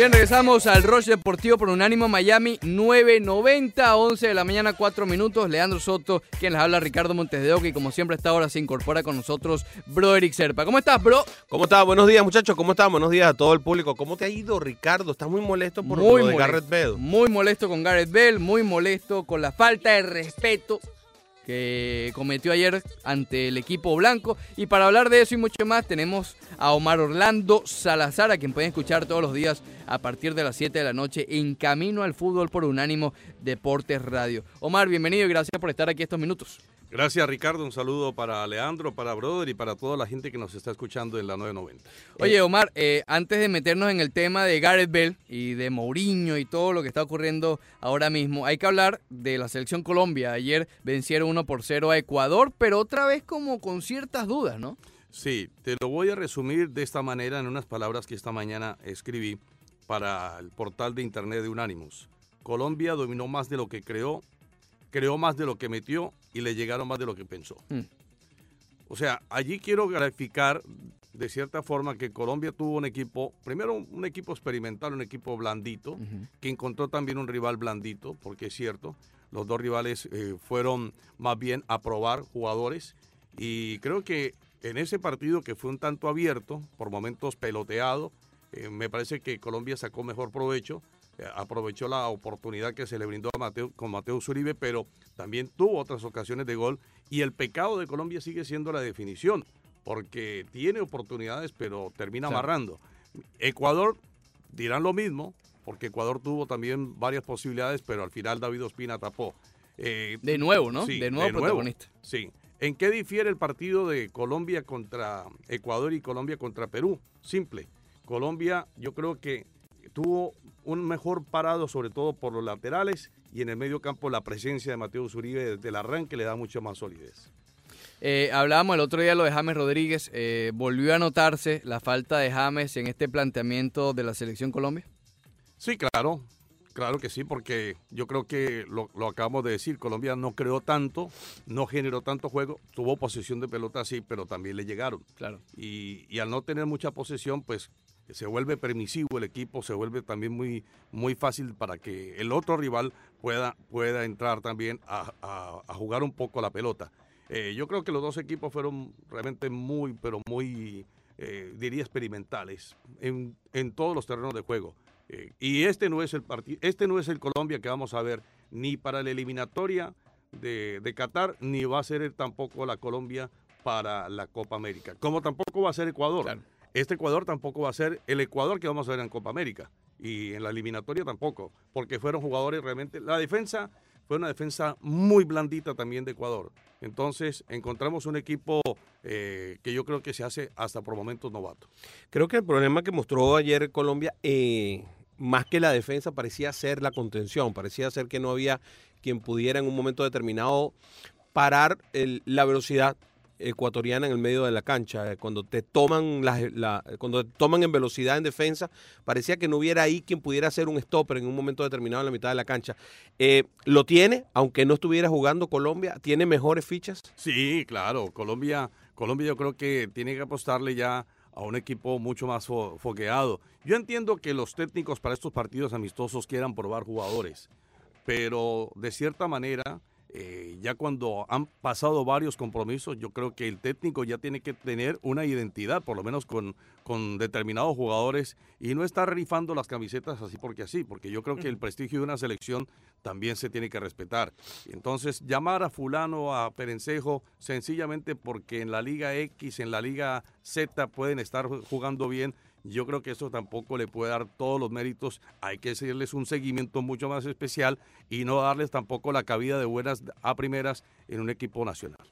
Bien, regresamos al Rush Deportivo por Unánimo Miami 990, 11 de la mañana, 4 minutos. Leandro Soto, quien les habla, Ricardo Montes de Oca, y como siempre a esta hora se incorpora con nosotros Bro Eric Serpa. ¿Cómo estás, bro? ¿Cómo estás? Buenos días, muchachos. ¿Cómo están? Buenos días a todo el público. ¿Cómo te ha ido, Ricardo? ¿Estás muy molesto por muy lo de molesto, Garrett Bale? Muy molesto con Gareth Bell, muy molesto con la falta de respeto que cometió ayer ante el equipo blanco. Y para hablar de eso y mucho más, tenemos a Omar Orlando Salazar, a quien pueden escuchar todos los días a partir de las 7 de la noche en Camino al Fútbol por Unánimo Deportes Radio. Omar, bienvenido y gracias por estar aquí estos minutos. Gracias Ricardo, un saludo para Leandro, para Brother y para toda la gente que nos está escuchando en la 990. Oye, Omar, eh, antes de meternos en el tema de Gareth Bell y de Mourinho y todo lo que está ocurriendo ahora mismo, hay que hablar de la selección Colombia. Ayer vencieron 1 por 0 a Ecuador, pero otra vez como con ciertas dudas, ¿no? Sí, te lo voy a resumir de esta manera en unas palabras que esta mañana escribí para el portal de internet de Unánimos. Colombia dominó más de lo que creó, creó más de lo que metió y le llegaron más de lo que pensó. Mm. O sea, allí quiero graficar de cierta forma que Colombia tuvo un equipo, primero un equipo experimental, un equipo blandito, que encontró también un rival blandito, porque es cierto, los dos rivales eh, fueron más bien a probar jugadores y creo que en ese partido que fue un tanto abierto, por momentos peloteado, eh, me parece que Colombia sacó mejor provecho eh, aprovechó la oportunidad que se le brindó a Mateo, con Mateo Zuribe, pero también tuvo otras ocasiones de gol. Y el pecado de Colombia sigue siendo la definición, porque tiene oportunidades, pero termina Claro. amarrando. Ecuador dirán lo mismo, porque Ecuador tuvo también varias posibilidades, pero al final David Ospina tapó. Eh, De nuevo, ¿no? Sí, de nuevo protagonista. Sí. ¿En qué difiere el partido de Colombia contra Ecuador y Colombia contra Perú? Simple. Colombia yo creo que tuvo un mejor parado, sobre todo por los laterales y en el medio campo la presencia de Mateo Zuribe desde el arranque le da mucha más solidez. Eh, hablábamos el otro día lo de James Rodríguez. eh, ¿Volvió a notarse la falta de James en este planteamiento de la selección Colombia? Sí, claro, claro que sí, porque yo creo que lo, lo acabamos de decir, Colombia no creó tanto, no generó tanto juego, tuvo posesión de pelota sí, pero también le llegaron. Claro. Y, y al no tener mucha posesión, pues se vuelve permisivo el equipo, se vuelve también muy, muy fácil para que el otro rival pueda, pueda entrar también a, jugar un poco la pelota. Eh, yo creo que los dos equipos fueron realmente muy, pero muy, eh, diría, experimentales en, en todos los terrenos de juego. Eh, y este no es el partido, este no es el Colombia que vamos a ver ni para la eliminatoria de, de Qatar, ni va a ser tampoco la Colombia para la Copa América. Como tampoco va a ser Ecuador. Claro. Este Ecuador tampoco va a ser el Ecuador que vamos a ver en Copa América. Y en la eliminatoria tampoco, porque fueron jugadores realmente. La defensa fue una defensa muy blandita también de Ecuador. Entonces encontramos un equipo eh, que yo creo que se hace hasta por momentos novato. Creo que el problema que mostró ayer Colombia, eh, más que la defensa, parecía ser la contención. Parecía ser que no había quien pudiera en un momento determinado parar la velocidad ecuatoriana en el medio de la cancha. Eh, Cuando te toman cuando te toman en velocidad en defensa, parecía que no hubiera ahí quien pudiera hacer un stopper en un momento determinado en la mitad de la cancha. Eh, lo tiene, aunque no estuviera jugando Colombia, tiene mejores fichas. Sí, claro. Colombia, Colombia yo creo que tiene que apostarle ya a un equipo mucho más fo- fogueado. Yo entiendo que los técnicos para estos partidos amistosos quieran probar jugadores, pero de cierta manera, eh, ya cuando han pasado varios compromisos, yo creo que el técnico ya tiene que tener una identidad, por lo menos con, con determinados jugadores, y no estar rifando las camisetas así porque así, porque yo creo que el prestigio de una selección también se tiene que respetar. Entonces, llamar a fulano, a Perencejo, sencillamente porque en la Liga X, en la Liga Z pueden estar jugando bien, yo creo que eso tampoco le puede dar todos los méritos. Hay que hacerles un seguimiento mucho más especial y no darles tampoco la cabida de buenas a primeras en un equipo nacional.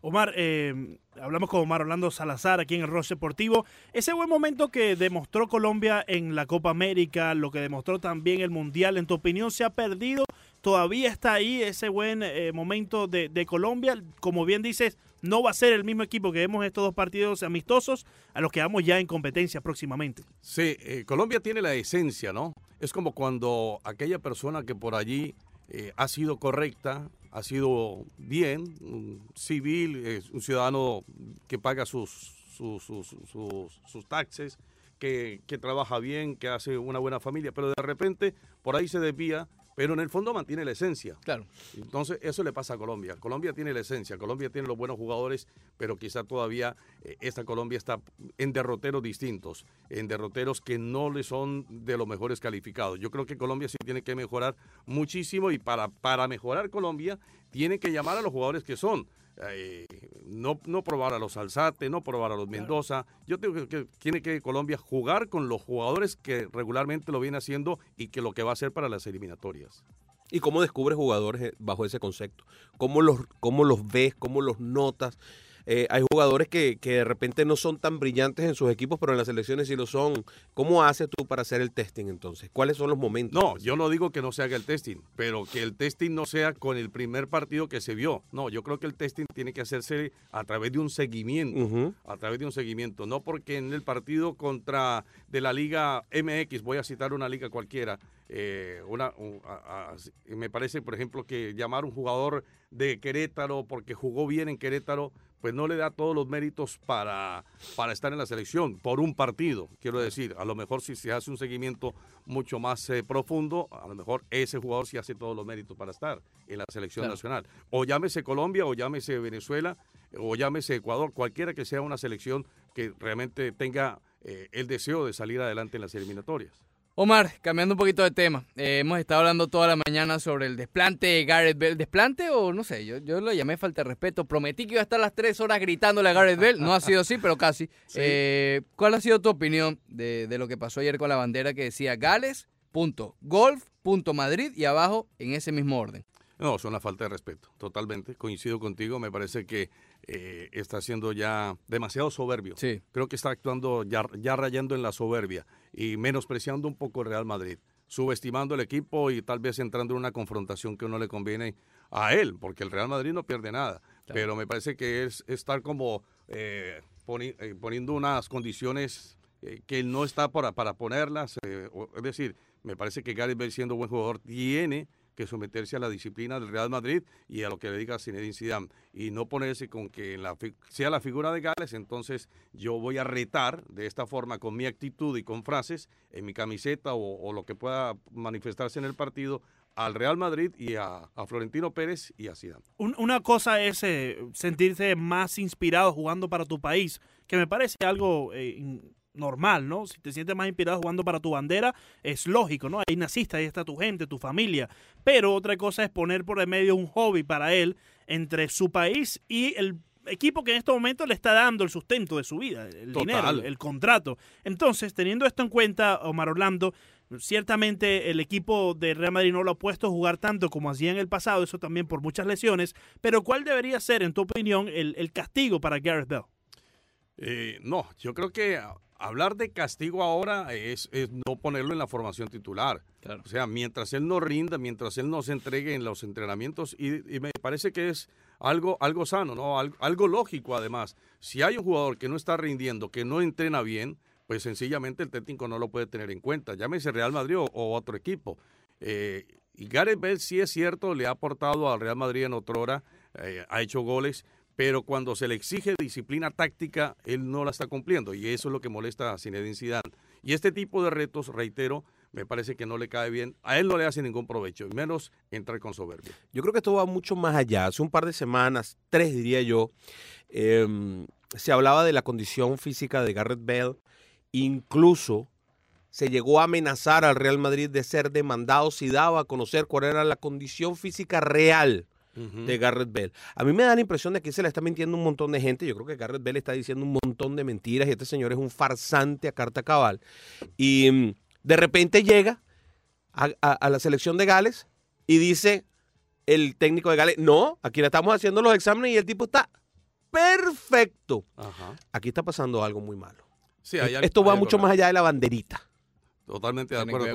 Omar, eh, hablamos con Omar Orlando Salazar aquí en el Ross Deportivo. Ese buen momento que demostró Colombia en la Copa América, lo que demostró también el Mundial, ¿en tu opinión se ha perdido? ¿Todavía está ahí ese buen eh, momento de Colombia? Como bien dices, no va a ser el mismo equipo que vemos estos dos partidos amistosos a los que vamos ya en competencia próximamente. Sí, eh, Colombia tiene la esencia, ¿no? Es como cuando aquella persona que por allí eh, ha sido correcta, ha sido bien, un civil, es un ciudadano que paga sus, sus, sus, sus, sus taxes, que, que trabaja bien, que hace una buena familia, pero de repente por ahí se desvía, pero en el fondo mantiene la esencia. Claro. Entonces, eso le pasa a Colombia. Colombia tiene la esencia, Colombia tiene los buenos jugadores, pero quizá todavía eh, esta Colombia está en derroteros distintos, en derroteros que no le son de los mejores calificados. Yo creo que Colombia sí tiene que mejorar muchísimo y para, para mejorar Colombia tiene que llamar a los jugadores que son. Eh, no, no probar a los Alzate, no probar a los Mendoza. Yo tengo que, que tiene que Colombia jugar con los jugadores que regularmente lo viene haciendo y que lo que va a hacer para las eliminatorias. ¿Y cómo descubres jugadores eh, bajo ese concepto? ¿Cómo los, cómo los ves? ¿Cómo los notas? Eh, hay jugadores que, que de repente no son tan brillantes en sus equipos, pero en las selecciones sí lo son. ¿Cómo haces tú para hacer el testing entonces? ¿Cuáles son los momentos? No, yo no digo que no se haga el testing, pero que el testing no sea con el primer partido que se vio. No, yo creo que el testing tiene que hacerse a través de un seguimiento, a través de un seguimiento, no porque en el partido contra de la Liga MX, voy a citar una liga cualquiera, eh, una, un- a- a- me parece, por ejemplo, que llamar un jugador de Querétaro porque jugó bien en Querétaro, pues no le da todos los méritos para, para estar en la selección por un partido, quiero decir. A lo mejor si se hace un seguimiento mucho más eh, profundo, a lo mejor ese jugador sí hace todos los méritos para estar en la selección Claro. nacional. O llámese Colombia, o llámese Venezuela, o llámese Ecuador, cualquiera que sea una selección que realmente tenga eh, el deseo de salir adelante en las eliminatorias. Omar, cambiando un poquito de tema, eh, hemos estado hablando toda la mañana sobre el desplante de Gareth Bell. ¿Desplante o no sé? Yo, yo lo llamé falta de respeto. Prometí que iba a estar las tres horas gritándole a Gareth Bell. No ha sido así, pero casi. Eh, ¿Cuál ha sido tu opinión de, de lo que pasó ayer con la bandera que decía Gales, punto, Golf, punto, Madrid y abajo en ese mismo orden? No, es una falta de respeto, totalmente. Coincido contigo, me parece que eh, está siendo ya demasiado soberbio. Sí. Creo que está actuando ya, ya rayando en la soberbia y menospreciando un poco el Real Madrid, subestimando el equipo y tal vez entrando en una confrontación que no le conviene a él, porque el Real Madrid no pierde nada. Pero me parece que es estar como eh, poni- eh, poniendo unas condiciones que él no está para, para ponerlas. o- es decir, me parece que Gareth Bale siendo buen jugador tiene que someterse a la disciplina del Real Madrid y a lo que le diga Zinedine Zidane y no ponerse con que sea la figura de Gales, entonces yo voy a retar de esta forma con mi actitud y con frases en mi camiseta o, lo que pueda manifestarse en el partido al Real Madrid y a, Florentino Pérez y a Zidane. Un- una cosa es eh, sentirse más inspirado jugando para tu país, que me parece algo eh, normal, ¿no? Si te sientes más inspirado jugando para tu bandera, es lógico, ¿no? Ahí naciste, ahí está tu gente, tu familia. Pero otra cosa es poner por el medio un hobby para él entre su país y el equipo que en este momento le está dando el sustento de su vida, el Total. dinero, el, contrato. Entonces, teniendo esto en cuenta, Omar Orlando, ciertamente el equipo de Real Madrid no lo ha puesto a jugar tanto como hacía en el pasado, eso también por muchas lesiones, pero ¿cuál debería ser, en tu opinión, el, el castigo para Gareth Bell? Eh, no, yo creo que hablar de castigo ahora es, es no ponerlo en la formación titular. Claro. O sea, mientras él no rinda, mientras él no se entregue en los entrenamientos, y, y me parece que es algo, algo sano, ¿no? Algo, algo lógico además. Si hay un jugador que no está rindiendo, que no entrena bien, pues sencillamente el técnico no lo puede tener en cuenta. Llámese Real Madrid o, o otro equipo. Eh, y Gareth Bale sí es cierto, le ha aportado al Real Madrid en otrora, eh, ha hecho goles, pero cuando se le exige disciplina táctica, él no la está cumpliendo y eso es lo que molesta a Zinedine Zidane. Y este tipo de retos, reitero, me parece que no le cae bien. A él no le hace ningún provecho, y menos entrar con soberbia. Yo creo que esto va mucho más allá. Hace un par de semanas, tres diría yo, eh, se hablaba de la condición física de Garrett Bale. Incluso se llegó a amenazar al Real Madrid de ser demandado si daba a conocer cuál era la condición física real de Garrett Bale. A mí me da la impresión de que se le está mintiendo un montón de gente. Yo creo que Garrett Bale está diciendo un montón de mentiras y este señor es un farsante a carta cabal. Y mm, de repente llega a, a- a la selección de Gales y dice el técnico de Gales, no, aquí le estamos haciendo los exámenes y el tipo está perfecto. Ajá. Aquí está pasando algo muy malo. Sí, hay algo- Esto va hay mucho más allá de la banderita. Totalmente de acuerdo,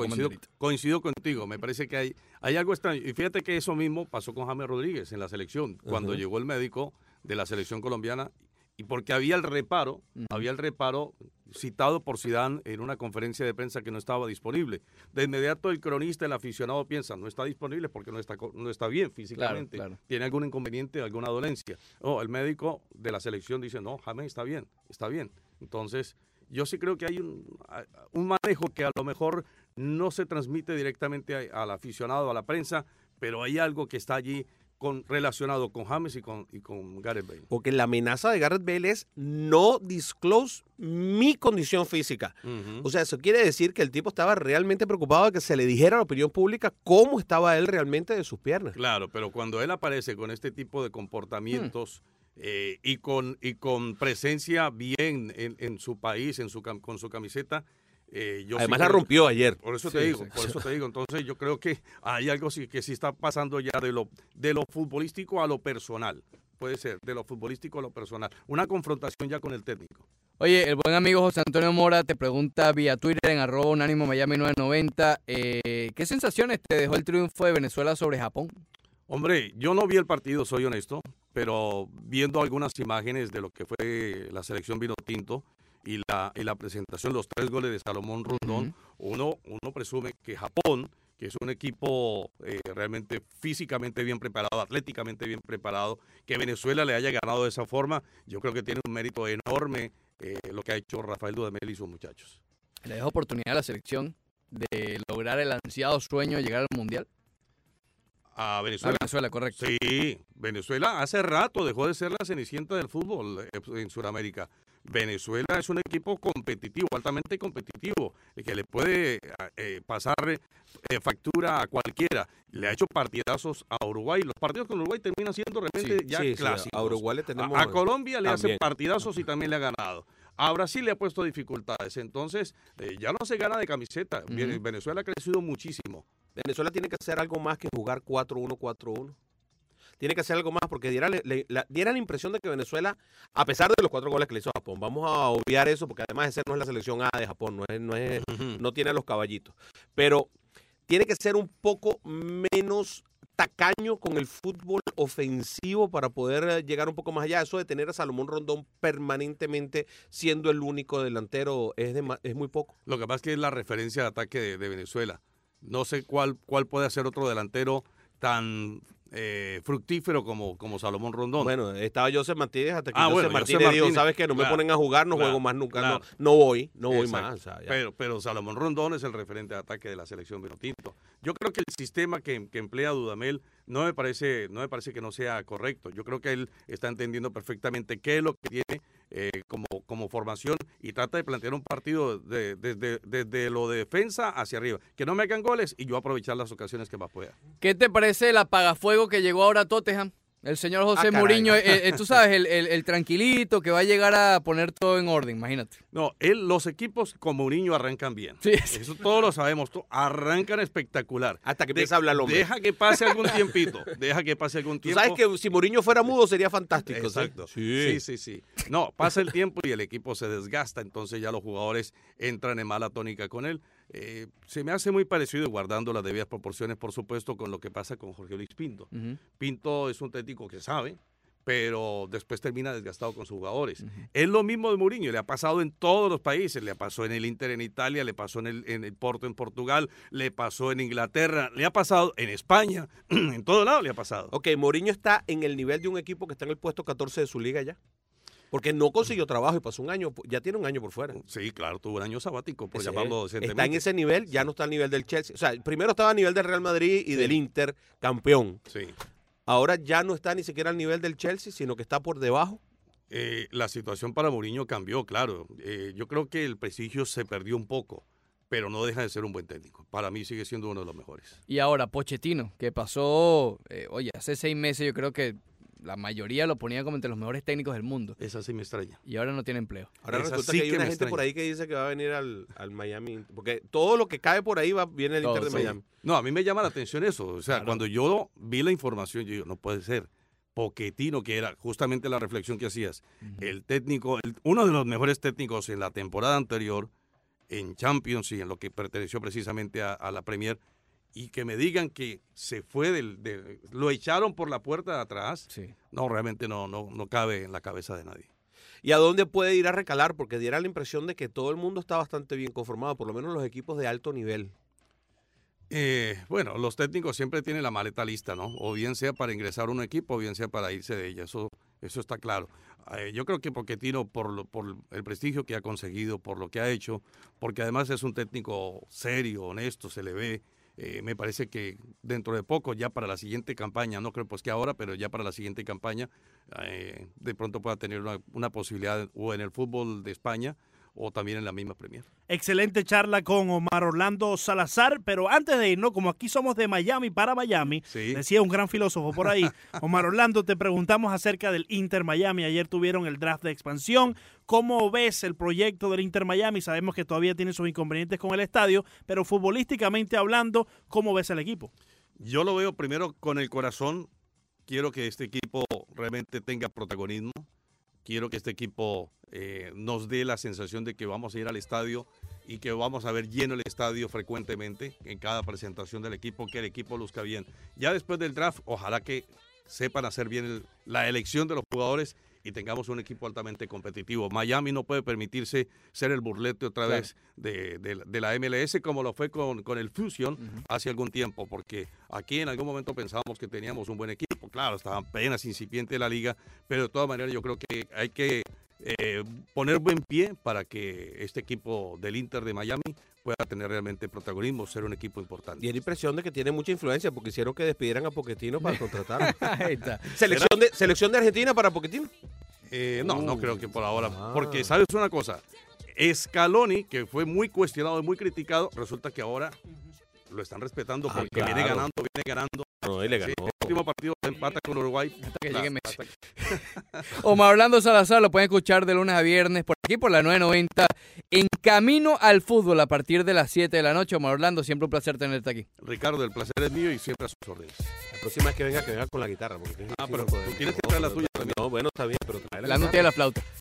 coincido, contigo. Me parece que hay, hay algo extraño. Y fíjate que eso mismo pasó con James Rodríguez en la selección, cuando llegó el médico de la selección colombiana y porque había el reparo, había el reparo citado por Zidane en una conferencia de prensa que no estaba disponible. De inmediato el cronista, el aficionado piensa, no está disponible porque no está, no está bien físicamente, claro. tiene algún inconveniente, alguna dolencia. Oh, el médico de la selección dice, no, James está bien, está bien. Entonces, yo sí creo que hay un, un manejo que a lo mejor no se transmite directamente al aficionado, a la prensa, pero hay algo que está allí con, relacionado con James y con, y con Gareth Bale. Porque la amenaza de Garrett Bale es no disclose mi condición física. O sea, eso quiere decir que el tipo estaba realmente preocupado de que se le dijera a la opinión pública cómo estaba él realmente de sus piernas. Claro, pero cuando él aparece con este tipo de comportamientos Hmm. Eh, y, con, y con presencia bien en, en su país, en su, con su camiseta, eh, yo sí Además la rompió ayer. Por eso Sí, te digo, sí. por eso te digo. Entonces yo creo que hay algo sí, que sí está pasando ya de lo, de lo futbolístico a lo personal. Puede ser, de lo futbolístico a lo personal. Una confrontación ya con el técnico. Oye, el buen amigo José Antonio Mora te pregunta vía Twitter en arroba unánimo Miami 990, eh, ¿qué sensaciones te dejó el triunfo de Venezuela sobre Japón? Hombre, yo no vi el partido, soy honesto, pero viendo algunas imágenes de lo que fue la selección vino tinto y la, y la presentación, los tres goles de Salomón Rondón, uno, uno presume que Japón, que es un equipo eh, realmente físicamente bien preparado, atléticamente bien preparado, que Venezuela le haya ganado de esa forma, yo creo que tiene un mérito enorme eh, lo que ha hecho Rafael Dudamel y sus muchachos. ¿Le dejo oportunidad a la selección de lograr el ansiado sueño de llegar al Mundial? A A Venezuela. Venezuela, correcto. Sí, Venezuela hace rato dejó de ser la cenicienta del fútbol eh, en Sudamérica. Venezuela es un equipo competitivo, altamente competitivo, que le puede eh, pasar eh, factura a cualquiera. Le ha hecho partidazos a Uruguay. Los partidos con Uruguay terminan siendo realmente Sí, ya sí, sí, clásicos. a Uruguay le tenemos- A, a Colombia le hace también. partidazos y también le ha ganado. A Brasil le ha puesto dificultades. Entonces, eh, ya no se gana de camiseta. Venezuela ha crecido muchísimo. Venezuela tiene que hacer algo más que jugar 4-1, 4-1. Tiene que hacer algo más porque diera, le- la, diera la impresión de que Venezuela, a pesar de los cuatro goles que le hizo a Japón, vamos a obviar eso porque además ese no es la selección A de Japón, no, es, no, es, no tiene a los caballitos. Pero tiene que ser un poco menos tacaño con el fútbol ofensivo para poder eh, llegar un poco más allá. Eso de tener a Salomón Rondón permanentemente siendo el único delantero es, de, es muy poco. Lo que pasa es que es la referencia de ataque de, de Venezuela. No sé cuál, cuál puede ser otro delantero tan eh, fructífero como, como Salomón Rondón. Bueno, estaba José Martínez hasta que Ah, José bueno, Martínez José dijo, Martínez. ¿sabes qué? No me ponen a jugar, no claro, juego más nunca, claro. no, no voy, no voy Exacto. más. o sea, ya. pero, pero Salomón Rondón es el referente de ataque de la selección Vinotinto. Yo creo que el sistema que, que emplea Dudamel no me parece no me parece que no sea correcto. Yo creo que él está entendiendo perfectamente qué es lo que tiene eh, como, como formación y trata de plantear un partido de- desde lo de defensa hacia arriba. Que no me hagan goles y yo aprovechar las ocasiones que más pueda. ¿Qué te parece el apagafuego que llegó ahora a Tottenham? El señor José Ah. Mourinho, eh, eh, tú sabes, el, el- el tranquilito que va a llegar a poner todo en orden, imagínate. No, él, los equipos con Mourinho arrancan bien. Sí. Eso todos lo sabemos. Arrancan espectacular. Hasta que De- empieza a hablar hombre. Deja que pase algún tiempito. Deja que pase algún Tú tiempo. sabes que si Mourinho fuera mudo sería fantástico. ¿sí? Exacto. Sí. sí, sí, No, pasa el tiempo y el equipo se desgasta, entonces ya los jugadores entran en mala tónica con él. Eh, se me hace muy parecido, guardando las debidas proporciones, por supuesto, con lo que pasa con Jorge Luis Pinto. Pinto es un técnico que sabe, pero después termina desgastado con sus jugadores. Es lo mismo de Mourinho, le ha pasado en todos los países, le pasó en el Inter en Italia, le pasó en el, en el Porto en Portugal, le pasó en Inglaterra, le ha pasado en España, en todo lado le ha pasado. Ok, Mourinho está en el nivel de un equipo que está en el puesto 14 de su liga ya. Porque no consiguió trabajo y pasó un año, ya tiene un año por fuera. Sí, claro, tuvo un año sabático, por Ese llamarlo. Está en ese nivel, ya no está al nivel del Chelsea. O sea, primero estaba a nivel del Real Madrid y del Inter, campeón. Sí. Ahora ya no está ni siquiera al nivel del Chelsea, sino que está por debajo. Eh, la situación para Mourinho cambió, claro. Eh, yo creo que el prestigio se perdió un poco, pero no deja de ser un buen técnico. Para mí sigue siendo uno de los mejores. Y ahora, Pochettino, que pasó, eh, oye, hace seis meses yo creo que la mayoría lo ponía como entre los mejores técnicos del mundo. Esa sí me extraña. Y ahora no tiene empleo. Ahora Esa resulta sí que hay que una gente por ahí que dice que va a venir al, al Miami. Porque todo lo que cae por ahí va, viene del Todo, Inter de sí. Miami. No, a mí me llama la atención eso. O sea, Claro. cuando yo vi la información, yo digo, no puede ser. Poquetino, que era justamente la reflexión que hacías. El técnico, el- uno de los mejores técnicos en la temporada anterior, en Champions y en lo que perteneció precisamente a, a la Premier, y que me digan que se fue del, del- lo echaron por la puerta de atrás, Sí. no, realmente no, no, no cabe en la cabeza de nadie. ¿Y a dónde puede ir a recalar? Porque diera la impresión de que todo el mundo está bastante bien conformado, por lo menos los equipos de alto nivel. Eh, bueno, los técnicos siempre tienen la maleta lista, ¿no? O bien sea para ingresar a un equipo, o bien sea para irse de ella. Eso, eso está claro. Eh, yo creo que Pochettino, por, lo- por el prestigio que ha conseguido, por lo que ha hecho, porque además es un técnico serio, honesto, se le ve. Eh, me parece que dentro de poco, ya para la siguiente campaña, no creo pues que ahora, pero ya para la siguiente campaña, eh, de pronto pueda tener una, una posibilidad o en el fútbol de España o también en la misma Premier. Excelente charla con Omar Orlando Salazar, pero antes de irnos, como aquí somos de Miami para Miami, Sí. decía un gran filósofo por ahí, Omar Orlando, te preguntamos acerca del Inter Miami. Ayer tuvieron el draft de expansión. ¿Cómo ves el proyecto del Inter Miami? Sabemos que todavía tiene sus inconvenientes con el estadio, pero futbolísticamente hablando, ¿cómo ves el equipo? Yo lo veo primero con el corazón. Quiero que este equipo realmente tenga protagonismo. Quiero que este equipo eh, nos dé la sensación de que vamos a ir al estadio y que vamos a ver lleno el estadio frecuentemente en cada presentación del equipo, que el equipo luzca bien. Ya después del draft, ojalá que sepan hacer bien la elección de los jugadores y tengamos un equipo altamente competitivo. Miami no puede permitirse ser el burlete otra Claro. vez de, de- de la MLS como lo fue con, con el Fusion hace algún tiempo, porque aquí en algún momento pensábamos que teníamos un buen equipo. Claro, estaba apenas incipiente la liga, pero de todas maneras yo creo que hay que eh, poner buen pie para que este equipo del Inter de Miami pueda tener realmente protagonismo, ser un equipo importante. Y la impresión de que tiene mucha influencia porque hicieron que despidieran a Poquetino para. Ahí está. ¿Selección de, ¿Selección de Argentina para Poquetino? Eh, no, no creo que por ahora. Ah. Porque, ¿sabes una cosa? Scaloni, que fue muy cuestionado y muy criticado, resulta que ahora lo están respetando Ah, porque viene ganando, viene ganando. No, él le Sí, ganó. el último partido empata con Uruguay. Hasta que La- llegue Messi. Omar Orlando Salazar lo pueden escuchar de lunes a viernes por aquí por la 990 en Camino al Fútbol a partir de las 7 de la noche. Omar Orlando, siempre un placer tenerte aquí. Ricardo, el placer es mío y siempre a sus órdenes. La próxima vez que venga, que venga con la guitarra. Porque Ah, pero tú tienes que traer la tuya también. No, bueno, está bien, pero trae La no tiene la flauta.